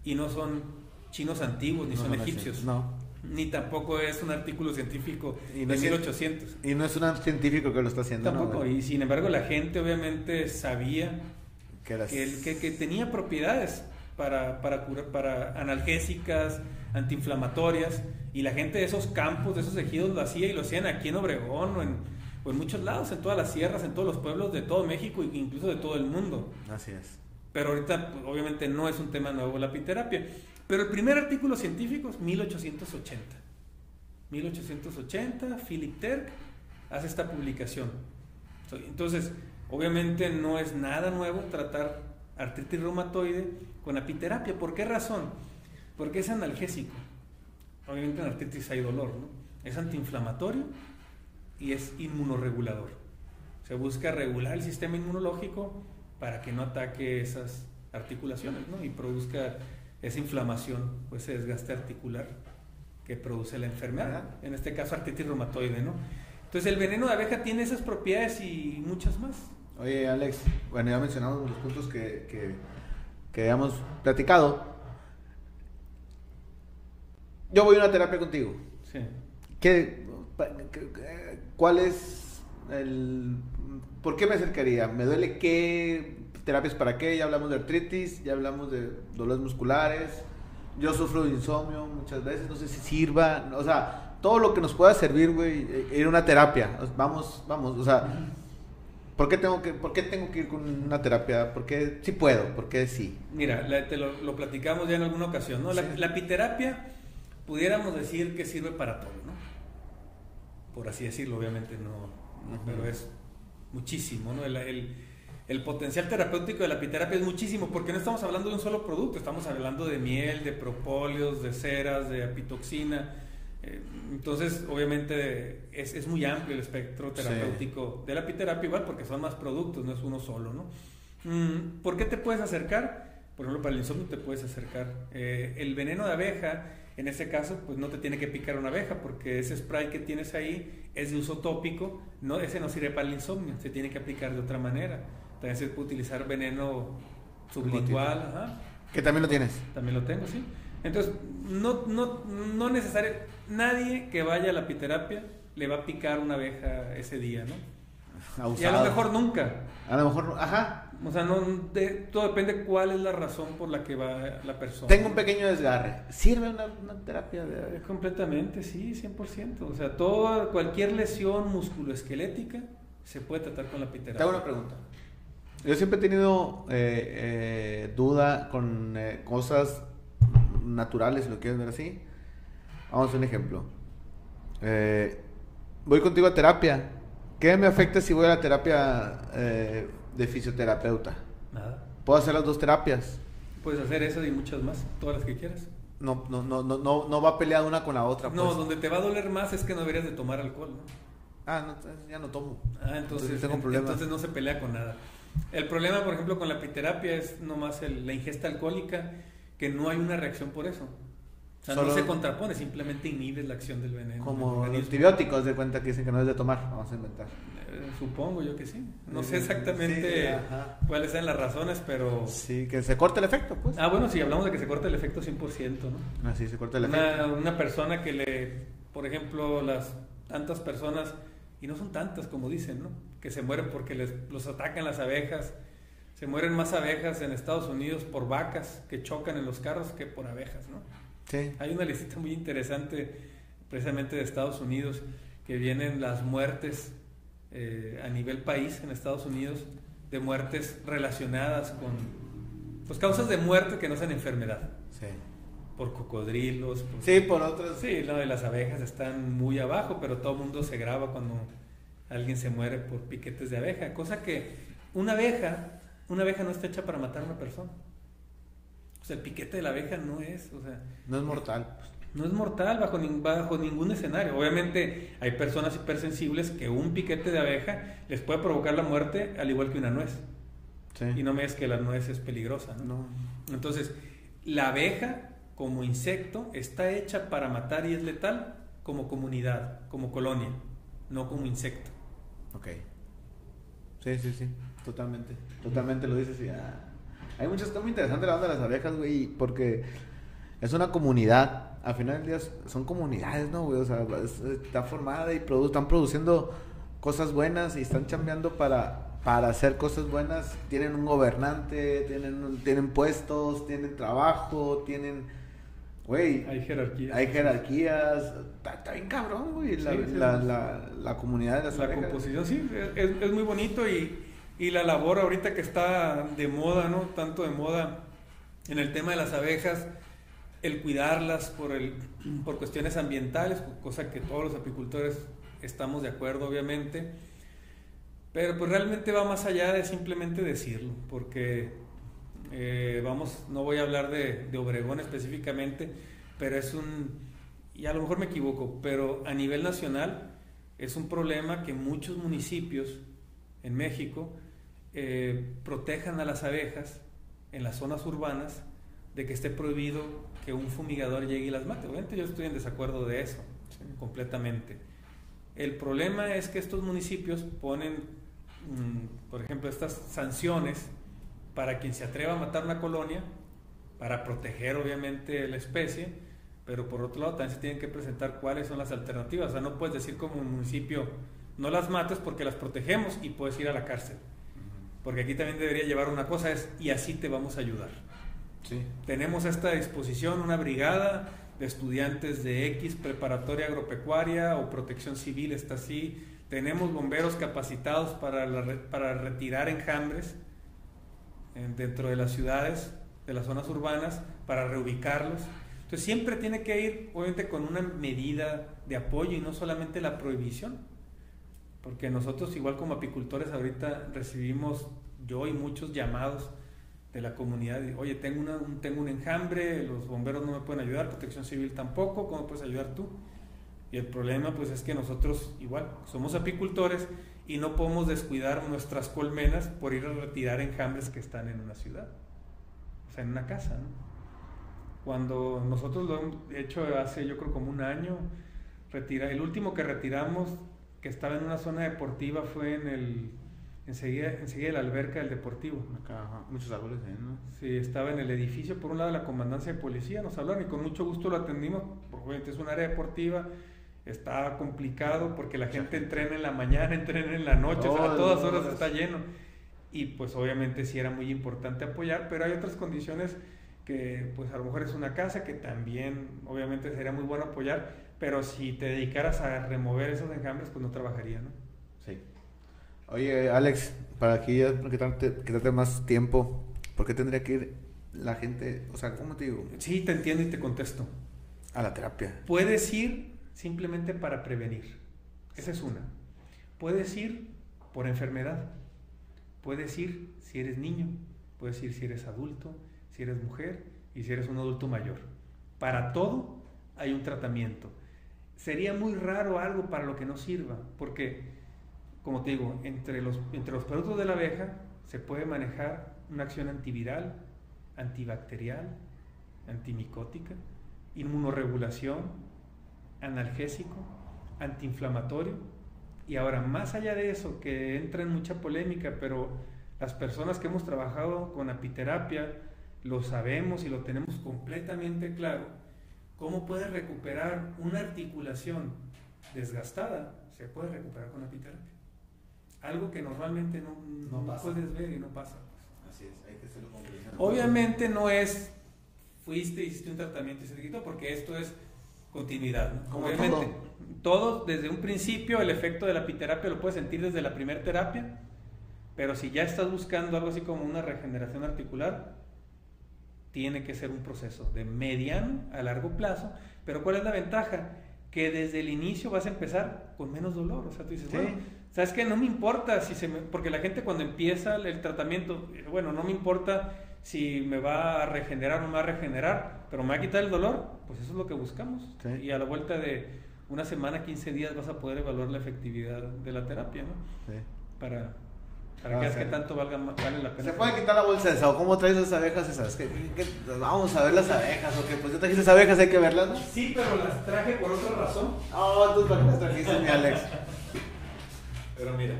B: Y no son chinos antiguos, ni
A: No
B: son egipcios.
A: No.
B: Ni tampoco es un artículo científico
A: Y
B: de
A: no cien-
B: 1800.
A: Y no es un científico que lo está haciendo,
B: Tampoco. Y sin embargo, la gente obviamente sabía
A: Que las-
B: que, el- que, que tenía propiedades para, para, curar, para analgésicas, antiinflamatorias, y la gente de esos campos, de esos ejidos lo hacía y lo hacían aquí en Obregón o en, o en muchos lados, en todas las sierras, en todos los pueblos de todo México e incluso de todo el mundo.
A: Así es.
B: Pero ahorita pues, obviamente no es un tema nuevo la apiterapia. Pero el primer artículo científico es 1880. 1880, Philip Terk hace esta publicación. Entonces, obviamente no es nada nuevo tratar artritis reumatoide con apiterapia. ¿Por qué razón? Porque es analgésico. Obviamente en artritis hay dolor, ¿no? Es antiinflamatorio y es inmunoregulador. Se busca regular el sistema inmunológico para que no ataque esas articulaciones, ¿no? Y produzca esa inflamación, pues ese desgaste articular que produce la enfermedad, en este caso artritis reumatoide, ¿no? Entonces el veneno de abeja tiene esas propiedades y muchas más.
A: Oye, Alex, bueno, ya mencionamos los puntos que, que, que habíamos platicado. Yo voy a una terapia contigo.
B: Sí.
A: ¿Qué, pa- qué- qué- ¿Cuál es el... ¿Por qué me acercaría? ¿Me duele qué? ¿Terapias para qué? Ya hablamos de artritis, ya hablamos de dolores musculares. Yo sufro de insomnio muchas veces, no sé si sirva. O sea, todo lo que nos pueda servir, güey, eh, ir a una terapia. Vamos, vamos, o sea... ¿Por qué, tengo que, ¿Por qué tengo que ir con una terapia? ¿Por qué sí puedo? ¿Por qué sí?
B: Mira, la- te lo, lo platicamos ya en alguna ocasión, ¿no? La,
A: Sí.
B: la apiterapia pudiéramos decir que sirve para todo. Por así decirlo, obviamente no, pero es muchísimo, ¿no? El, el- el potencial terapéutico de la apiterapia es muchísimo, porque no estamos hablando de un solo producto, estamos hablando de miel, de propóleos, de ceras, de apitoxina. Eh, Entonces, obviamente, es, es muy amplio el espectro
A: Sí.
B: terapéutico de la apiterapia, igual porque son más productos, no es uno solo, ¿no? Mm, ¿Por qué te puedes acercar? Por ejemplo, para el insomnio te puedes acercar. Eh, el veneno de abeja, en este caso, pues no te tiene que picar una abeja, porque ese spray que tienes ahí es de uso tópico, no, ese no sirve para el insomnio, se tiene que aplicar de otra manera. También se puede utilizar veneno sublingual, ajá.
A: Que también lo tienes.
B: También lo tengo, sí. Entonces, no, no, no necesario, nadie que vaya a la apiterapia le va a picar una abeja ese día, ¿no? Y a
A: Abusado.
B: lo mejor nunca.
A: A lo mejor, ajá.
B: O sea, no, de- todo depende cuál es la razón por la que va la persona.
A: Tengo un pequeño desgarre. ¿Sirve una, una terapia de
B: Eh? Completamente, sí, 100%. O sea, toda, cualquier lesión musculoesquelética se puede tratar con la
A: Te
B: piterapia.
A: hago una pregunta. Yo siempre he tenido eh, eh, duda con eh, cosas naturales, si lo quieres ver así. Vamos a hacer un ejemplo. Voy contigo a terapia. ¿Qué me afecta si voy a la terapia de fisioterapeuta?
B: Nada.
A: ¿Puedo hacer las dos terapias?
B: Puedes hacer eso y muchas más, todas las que quieras.
A: No, no, no, no, no, no va peleada una con la otra.
B: No,
A: pues.
B: donde te va a doler más es que no deberías de tomar alcohol, ¿no?
A: Ah, no, ya no tomo.
B: Ah, entonces,
A: Entonces tengo
B: en-
A: problemas.
B: entonces no se pelea con nada. El problema, por ejemplo, con la piterapia es nomás el- la ingesta alcohólica, que no hay una reacción por eso. O sea,
A: Solo-
B: no se contrapone, simplemente inhibes la acción del veneno.
A: Como los antibióticos, de cuenta que dicen que no es de tomar. Vamos a inventar.
B: Eh, supongo yo que sí. No
A: Sí,
B: sé exactamente
A: sí,
B: cuáles sean las razones, pero...
A: Sí, que se corte el efecto, pues.
B: Ah, bueno, si hablamos de que se corta el efecto 100%, ¿no?
A: Así se corta el efecto.
B: Una, una persona que le, por ejemplo, las tantas personas, y no son tantas como dicen, ¿no? Que se mueren porque les, los atacan las abejas. Se mueren más abejas en Estados Unidos por vacas que chocan en los carros que por abejas, ¿no?
A: Sí.
B: Hay una lista muy interesante precisamente de Estados Unidos que vienen las muertes eh, a nivel país en Estados Unidos de muertes relacionadas con pues causas de muerte que no sean enfermedad
A: Sí.
B: por cocodrilos por-
A: Sí, por otros.
B: sí no, y las abejas están muy abajo pero todo el mundo se graba cuando alguien se muere por piquetes de abeja cosa que una abeja una abeja no está hecha para matar a una persona sea el piquete de la abeja no es o sea
A: No es mortal.
B: no es mortal bajo, nin- bajo ningún escenario. Obviamente hay personas hipersensibles que un piquete de abeja les puede provocar la muerte al igual que una nuez.
A: Sí.
B: Y no me digas que la nuez es peligrosa. ¿no?
A: No.
B: Entonces, la abeja como insecto está hecha para matar y es letal como comunidad, como colonia, no como insecto.
A: Ok. Sí, sí, sí. Totalmente. Totalmente lo dices y ah. Hay muchas cosas muy interesantes la onda de las abejas, güey, porque es una comunidad. Al final del día son comunidades, ¿no, güey? O sea, es- está formada y produ- están produciendo cosas buenas y están chambeando para, para hacer cosas buenas. Tienen un gobernante, tienen, un- tienen puestos, tienen trabajo, tienen... Güey,
B: Hay jerarquía.
A: hay jerarquías. Está, está bien cabrón, güey. La,
B: Sí, sí.
A: la, la, la comunidad de las
B: La
A: abejas.
B: composición, sí, es, es muy bonito y, y la labor ahorita que está de moda, ¿no? Tanto de moda en el tema de las abejas, el cuidarlas por, el, por cuestiones ambientales, cosa que todos los apicultores estamos de acuerdo, obviamente. Pero pues realmente va más allá de simplemente decirlo, porque eh, vamos, no voy a hablar de, de Obregón específicamente, pero es un, y a lo mejor me equivoco, pero a nivel nacional es un problema que muchos municipios en México eh, protejan a las abejas en las zonas urbanas de que esté prohibido que un fumigador llegue y las mate. Obviamente yo estoy en desacuerdo de eso, completamente. El problema es que estos municipios ponen, mm, por ejemplo, estas sanciones para quien se atreva a matar una colonia, para proteger obviamente la especie, pero por otro lado también se tienen que presentar cuáles son las alternativas. O sea, no puedes decir como un municipio, no las mates porque las protegemos y puedes ir a la cárcel. Porque aquí también debería llevar una cosa, es y así te vamos a ayudar.
A: Sí.
B: Tenemos a esta disposición una brigada de estudiantes de X, preparatoria agropecuaria o protección civil, está así. Tenemos bomberos capacitados para, la para retirar enjambres en- dentro de las ciudades, de las zonas urbanas, para reubicarlos. Entonces siempre tiene que ir, obviamente, con una medida de apoyo y no solamente la prohibición. Porque nosotros, igual como apicultores, ahorita recibimos, yo y muchos llamados de la comunidad, oye, tengo, una, un, tengo un enjambre, los bomberos no me pueden ayudar, protección civil tampoco, ¿cómo puedes ayudar tú? Y el problema pues es que nosotros igual somos apicultores y no podemos descuidar nuestras colmenas por ir a retirar enjambres que están en una ciudad, o sea, en una casa, ¿no? Cuando nosotros lo hemos hecho hace yo creo como un año, retira, el último que retiramos que estaba en una zona deportiva fue en el enseguida, enseguida de la alberca del deportivo.
A: Acá, ajá, muchos árboles, ¿eh? ¿no?
B: Sí, estaba en el edificio, por un lado de la comandancia de policía, nos hablaron y con mucho gusto lo atendimos, porque obviamente es un área deportiva, está complicado porque la gente entrena en la mañana, entrena en la noche, o sea, a
A: Todas
B: horas. está lleno. y pues obviamente sí era muy importante apoyar, pero hay otras condiciones que pues a lo mejor es una casa que también obviamente sería muy bueno apoyar, pero si te dedicaras a remover esos enjambres pues no trabajaría, ¿no?
A: Sí. Oye, Alex, para que ya quitarte, quitarte más tiempo, ¿por qué tendría que ir la gente, o sea, ¿cómo te digo?
B: Sí, te entiendo y te contesto.
A: A la terapia.
B: Puedes ir simplemente para prevenir. Esa es una. Puedes ir por enfermedad. Puedes ir si eres niño. Puedes ir si eres adulto, si eres mujer y si eres un adulto mayor. Para todo hay un tratamiento. Sería muy raro algo para lo que no sirva, porque, como te digo, entre los, entre los productos de la abeja se puede manejar una acción antiviral, antibacterial, antimicótica, inmunoregulación, analgésico, antiinflamatorio. Y ahora, más allá de eso, que entra en mucha polémica, pero las personas que hemos trabajado con apiterapia lo sabemos y lo tenemos completamente claro, cómo puede recuperar una articulación desgastada, se puede recuperar con apiterapia. Algo que normalmente no,
A: No
B: no puedes ver y no pasa.
A: Así es, hay que hacerlo con cuidado.
B: Obviamente no es fuiste, hiciste un tratamiento y se te quitó, porque esto es continuidad. ¿no?
A: Como
B: Obviamente, todo desde un principio, el efecto de la apiterapia lo puedes sentir desde la primera terapia, pero si ya estás buscando algo así como una regeneración articular, tiene que ser un proceso de mediano a largo plazo. Pero ¿cuál es la ventaja? Que desde el inicio vas a empezar con menos dolor. O sea, tú dices,
A: Sí.
B: bueno, ¿sabes qué? No me importa si se me... Porque la gente cuando empieza el tratamiento, bueno, no me importa si me va a regenerar o no me va a regenerar, pero me va a quitar el dolor, pues eso es lo que buscamos.
A: Sí.
B: Y a la vuelta de una semana, 15 días vas a poder evaluar la efectividad de la terapia, ¿no?
A: Sí.
B: Para, para
A: Ah,
B: que veas
A: sí.
B: qué tanto valga, vale la pena.
A: Se puede quitar la bolsa de sao. ¿Cómo traes las abejas esas? ¿Qué- qué- Vamos a ver las abejas. ¿o qué? Pues yo trajiste esas abejas, hay que verlas, ¿no?
B: Sí, pero las traje por otra razón.
A: Oh, tú para qué las trajiste, mi Alex.
B: Pero mira.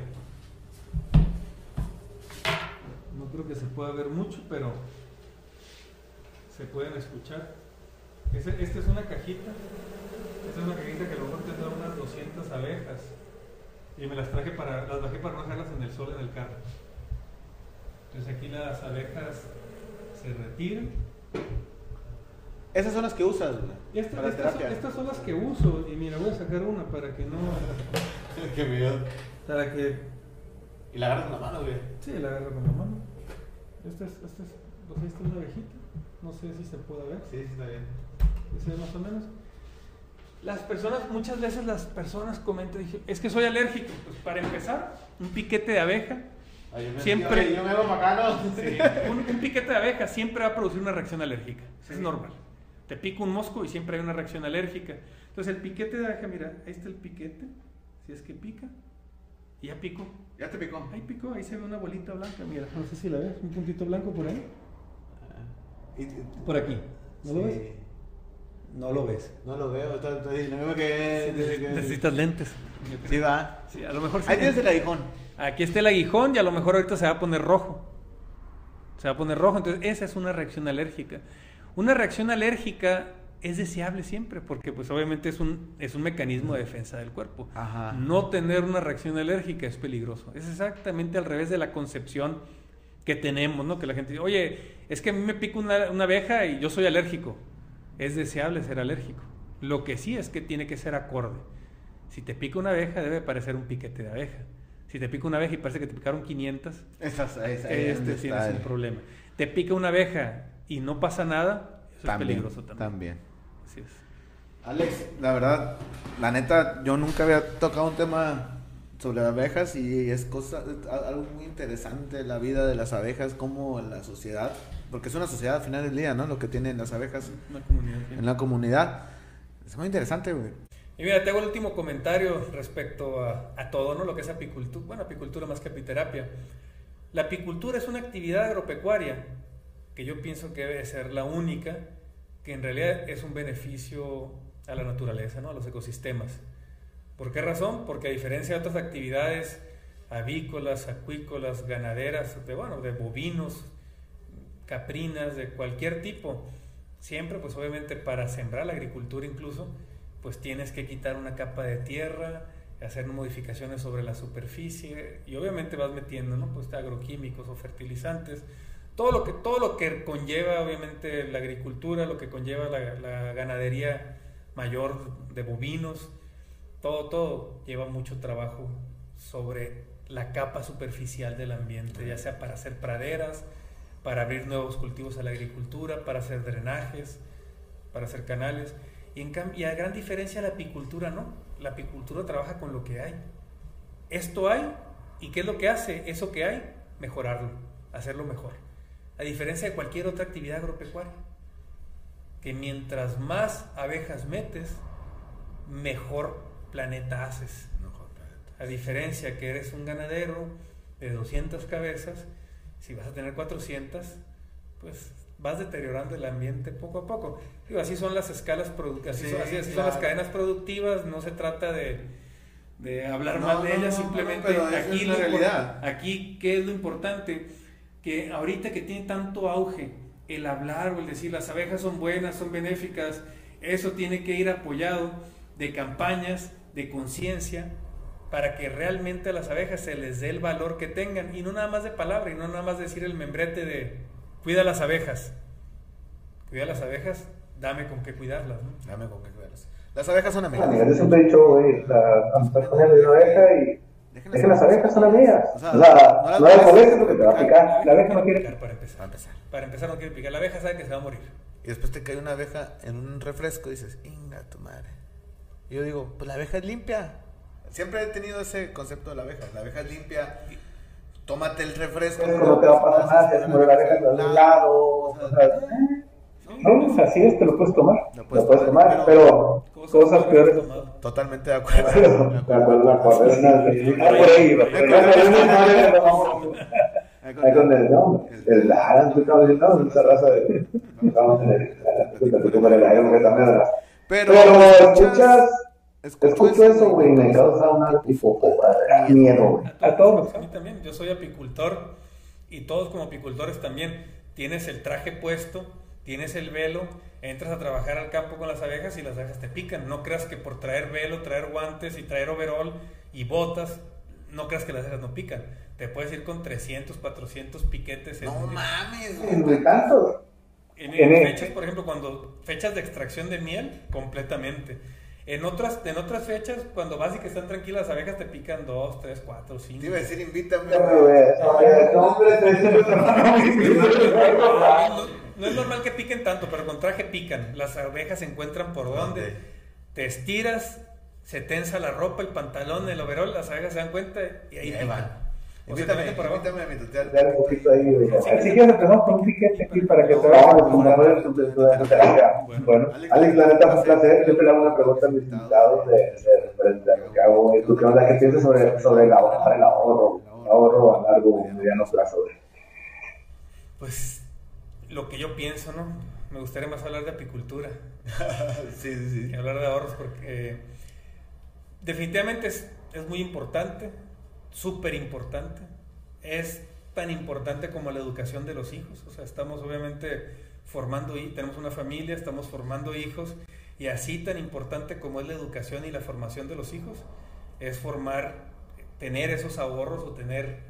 B: No creo que se pueda ver mucho, pero se pueden escuchar. Esta es una cajita. Esta es una cajita que a lo mejor tendrá unas 200 abejas. Y me las traje para, las bajé para no dejarlas en el sol en el carro. Entonces aquí las abejas se retiran.
A: Esas son las que usas, güey.
B: Y esta-
A: para
B: estas, son, estas son las que uso. Y mira, voy a sacar una para que no.
A: Qué miedo.
B: Para que
A: Y la agarras con la mano, güey.
B: Sí, la agarro con la mano. Esta es, esta es, o sea, esta es una abejita. No sé si se puede ver.
A: Sí, sí, está bien.
B: ¿Se ve más o menos? Las personas, muchas veces las personas comentan, es que soy alérgico. Pues para empezar, un piquete de abeja,
A: Ay, yo me-
B: Siempre-
A: Yo, yo me veo bacano.
B: un, un piquete de abeja siempre va a producir una reacción alérgica. Es normal. Te pica un mosco y siempre hay una reacción alérgica. Entonces el piquete de abeja, mira, ahí está el piquete, si es que pica, y ya picó.
A: Ya te picó.
B: Ahí picó, ahí se ve una bolita blanca, mira, no sé si la ves, un puntito blanco por ahí.
A: Y-
B: Por aquí. ¿No lo
A: sí.
B: ves? No lo ves.
A: No lo veo. Que.
B: Necesitas lentes.
A: Sí, va.
B: Sí, a lo mejor sí.
A: Ahí tienes el aguijón.
B: Aquí está el aguijón y a lo mejor ahorita se va a poner rojo. Se va a poner rojo, entonces esa es una reacción alérgica. Una reacción alérgica es deseable siempre porque pues obviamente es un, es un mecanismo de defensa del cuerpo.
A: Ajá.
B: No tener una reacción alérgica es peligroso. Es exactamente al revés de la concepción que tenemos, ¿no? Que la gente dice, oye, es que a mí me pica una, una abeja y yo soy alérgico. Es deseable ser alérgico. Lo que sí es que tiene que ser acorde. Si te pica una abeja, debe parecer un piquete de abeja. Si te pica una abeja y parece que te picaron 500,
A: Esas, ahí
B: este tienes
A: está
B: un problema. Te pica una abeja y no pasa nada, eso
A: También,
B: es peligroso también.
A: También.
B: Así es.
A: Alex, la verdad, la neta, yo nunca había tocado un tema sobre abejas y es cosa, es algo muy interesante la vida de las abejas, como la sociedad, porque es una sociedad al final del día, ¿no? Lo que tienen las abejas
B: Una comunidad. sí.
A: en la comunidad. Es muy interesante, güey.
B: Y mira, te hago el último comentario respecto a, a todo, ¿no? Lo que es apicultura, bueno, apicultura más que apiterapia. La apicultura es una actividad agropecuaria que yo pienso que debe ser la única que en realidad es un beneficio a la naturaleza, ¿no? A los ecosistemas. ¿Por qué razón? Porque a diferencia de otras actividades avícolas, acuícolas, ganaderas, de, bueno, de bovinos, caprinas, de cualquier tipo, siempre, pues obviamente para sembrar la agricultura incluso, pues tienes que quitar una capa de tierra, hacer modificaciones sobre la superficie y obviamente vas metiendo. Pues agroquímicos o fertilizantes, todo lo que todo lo que conlleva obviamente la agricultura, lo que conlleva la ganadería mayor de bovinos, todo todo lleva mucho trabajo sobre la capa superficial del ambiente, ya sea para hacer praderas, para abrir nuevos cultivos a la agricultura, para hacer drenajes, para hacer canales. Y, en y a gran diferencia la apicultura, ¿no? La apicultura trabaja con lo que hay. Esto hay, ¿y qué es lo que hace? Eso que hay, mejorarlo, hacerlo mejor. A diferencia de cualquier otra actividad agropecuaria, que mientras más abejas metes, mejor planeta haces. A diferencia que eres un ganadero de 200 cabezas, si vas a tener 400, pues vas deteriorando el ambiente poco a poco. Digo, así son las escalas productivas, así,
A: Sí,
B: son, así- son las cadenas productivas, no se trata de, de hablar
A: No,
B: mal de
A: no,
B: ellas,
A: no,
B: simplemente aquí,
A: es la realidad.
B: aquí, ¿qué es lo importante? Que ahorita que tiene tanto auge el hablar o el decir las abejas son buenas, son benéficas, eso tiene que ir apoyado de campañas, de conciencia, para que realmente a las abejas se les dé el valor que tengan y no nada más de palabra y no nada más decir el membrete de cuida las abejas. Cuida las abejas, dame con qué cuidarlas, ¿no?
A: Dame con qué cuidarlas. Las abejas son
D: Amigas,
A: amigas.
D: yo siempre he dicho, güey, la- estás poniendo una abeja y
A: Déjenlas-
D: dejen las abejas, son amigas.
A: O
D: O
A: sea,
D: sea,
A: no las
D: no la
A: molestes
D: porque te va a picar. La abeja no quiere.
B: picar para empezar.
A: Para empezar.
B: Para empezar no quiere picar. La abeja sabe que se va a morir.
A: Y después te cae una abeja en un refresco y dices, inga tu madre. Y yo digo, pues la abeja es limpia. Siempre he tenido ese concepto de la abeja. La abeja es limpia. Tómate el refresco.
D: Esto no te va a pasar nada, te muere la abeja de un lado. O sea, eh, no, pues así es, te lo puedes tomar.
A: Lo
D: Lo
A: puedes tomar,
D: tomar, pero cosas peores.
A: Totalmente de acuerdo.
D: De acuerdo, de acuerdo. Es una- Ah, por ahí, no, el Lara, tú estabas diciendo, no, esa raza de. Era-
A: Pero,
D: Pero escuchas.
A: Escucho
D: Escucho eso, güey, me causa una tipo miedo, güey. A todos.
B: A mí también, yo soy apicultor y todos como apicultores también. Tienes el traje puesto, tienes el velo, entras a trabajar al campo con las abejas y las abejas te pican. No creas que por traer velo, traer guantes y traer overol y botas, no creas que las abejas no pican. Te puedes ir con 300, 400 piquetes en,
A: No mames, güey.
D: tanto.
B: en-
D: En
B: en
D: el-
B: fechas, por ejemplo, cuando fechas de extracción de miel, completamente. En otras, en otras fechas, cuando vas y que están tranquilas, las abejas te pican 2, 3, 4, 5.
A: Te iba a decir, invítame.
D: No, hombre,
B: No, no es normal que piquen tanto, pero con traje pican. Las abejas se encuentran por donde. Te estiras, se tensa la ropa, el pantalón, el overol, las abejas se dan cuenta y ahí
A: Y ahí van. Invítame, invítame a mi tutorial.
D: Dar un poquito ahí, güey. Si quieres empezamos con un piquete aquí para que te vayas con la red de tu terapia. Bueno, Alex, la neta fue un placer. Yo te le hago una pregunta a mis invitados de, referente a lo que hago. ¿Tú qué onda? ¿Qué piensas sobre, sobre el ahorro, el ahorro? El ahorro a largo y mediano plazo.
B: Pues lo que yo pienso, ¿no? Me gustaría más hablar de apicultura
A: sí, sí,
B: que
A: sí.
B: hablar de ahorros porque definitivamente es, es muy importante, súper importante. Es tan importante como la educación de los hijos. O sea, estamos obviamente formando, tenemos una familia, estamos formando hijos y así tan importante como es la educación y la formación de los hijos, es formar, tener esos ahorros o tener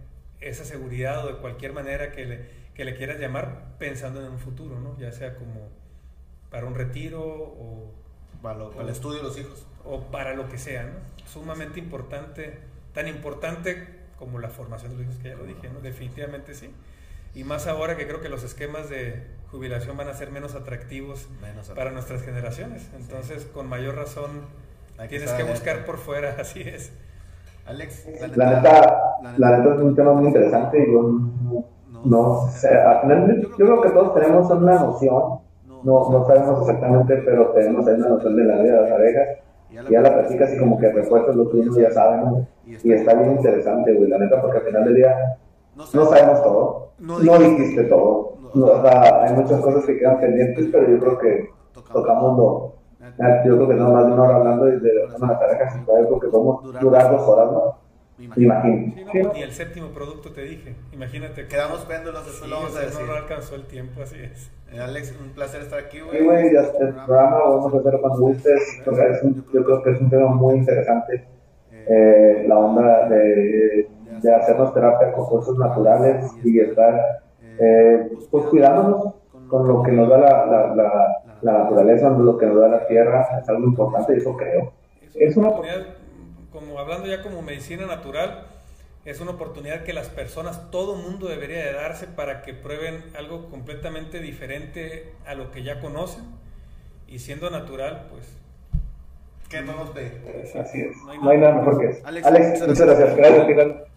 B: esa seguridad o de cualquier manera que le, que le quieras llamar pensando en un futuro, ¿no? Ya sea como para un retiro o
A: Para, lo- para el estudio de los hijos.
B: o para lo que sea, ¿no? Sumamente importante, tan importante como la formación de los hijos, que ya lo dije, ¿no? Definitivamente sí. Y más ahora que creo que los esquemas de jubilación van a ser menos atractivos
A: Menos
B: para nuestras generaciones. Entonces, con mayor razón,
A: Hay que
B: tienes que buscar por fuera, así es.
A: Alex,
D: La neta, la neta es un tema muy interesante y yo no, no yo creo que todos tenemos una noción, no, no sabemos exactamente, pero tenemos una noción de la vida de las abejas y ya la platicas y como que refuerzas lo que uno ya sabe, ¿no? Y está bien interesante, güey, la neta, porque al final del día no sabemos todo,
A: No
D: no
A: dijiste-
D: todo,
A: no,
D: o sea, hay muchas cosas que quedan pendientes, pero yo creo que tocamos lo, Yo creo que no más de una hora hablando y de las abejas, yo creo que podemos durar dos horas, ¿no? Imagino.
B: Sí, no. Ni el séptimo producto te dije. Imagínate. que-
A: Quedamos péndulos, después
B: Sí,
A: lo vamos a decir.
B: no alcanzó el tiempo, así es.
A: Eh, Alex, un placer estar aquí, güey.
D: Sí, güey, ya el programa lo vamos a hacer cuando gustes, porque es un- yo creo que es un tema muy interesante. eh, la onda de, de, hacernos terapia con cosas naturales y estar eh, pues cuidándonos con lo que nos da la, la, la, la naturaleza, lo que nos da la tierra, es algo importante, eso creo.
B: Es una oportunidad, como hablando ya como medicina natural, es una oportunidad que las personas, todo mundo debería de darse para que prueben algo completamente diferente a lo que ya conocen y siendo natural, pues...
A: Que no nos ve.
D: Así es. No hay, nada mejor que eso. Alex, muchas gracias. Gracias,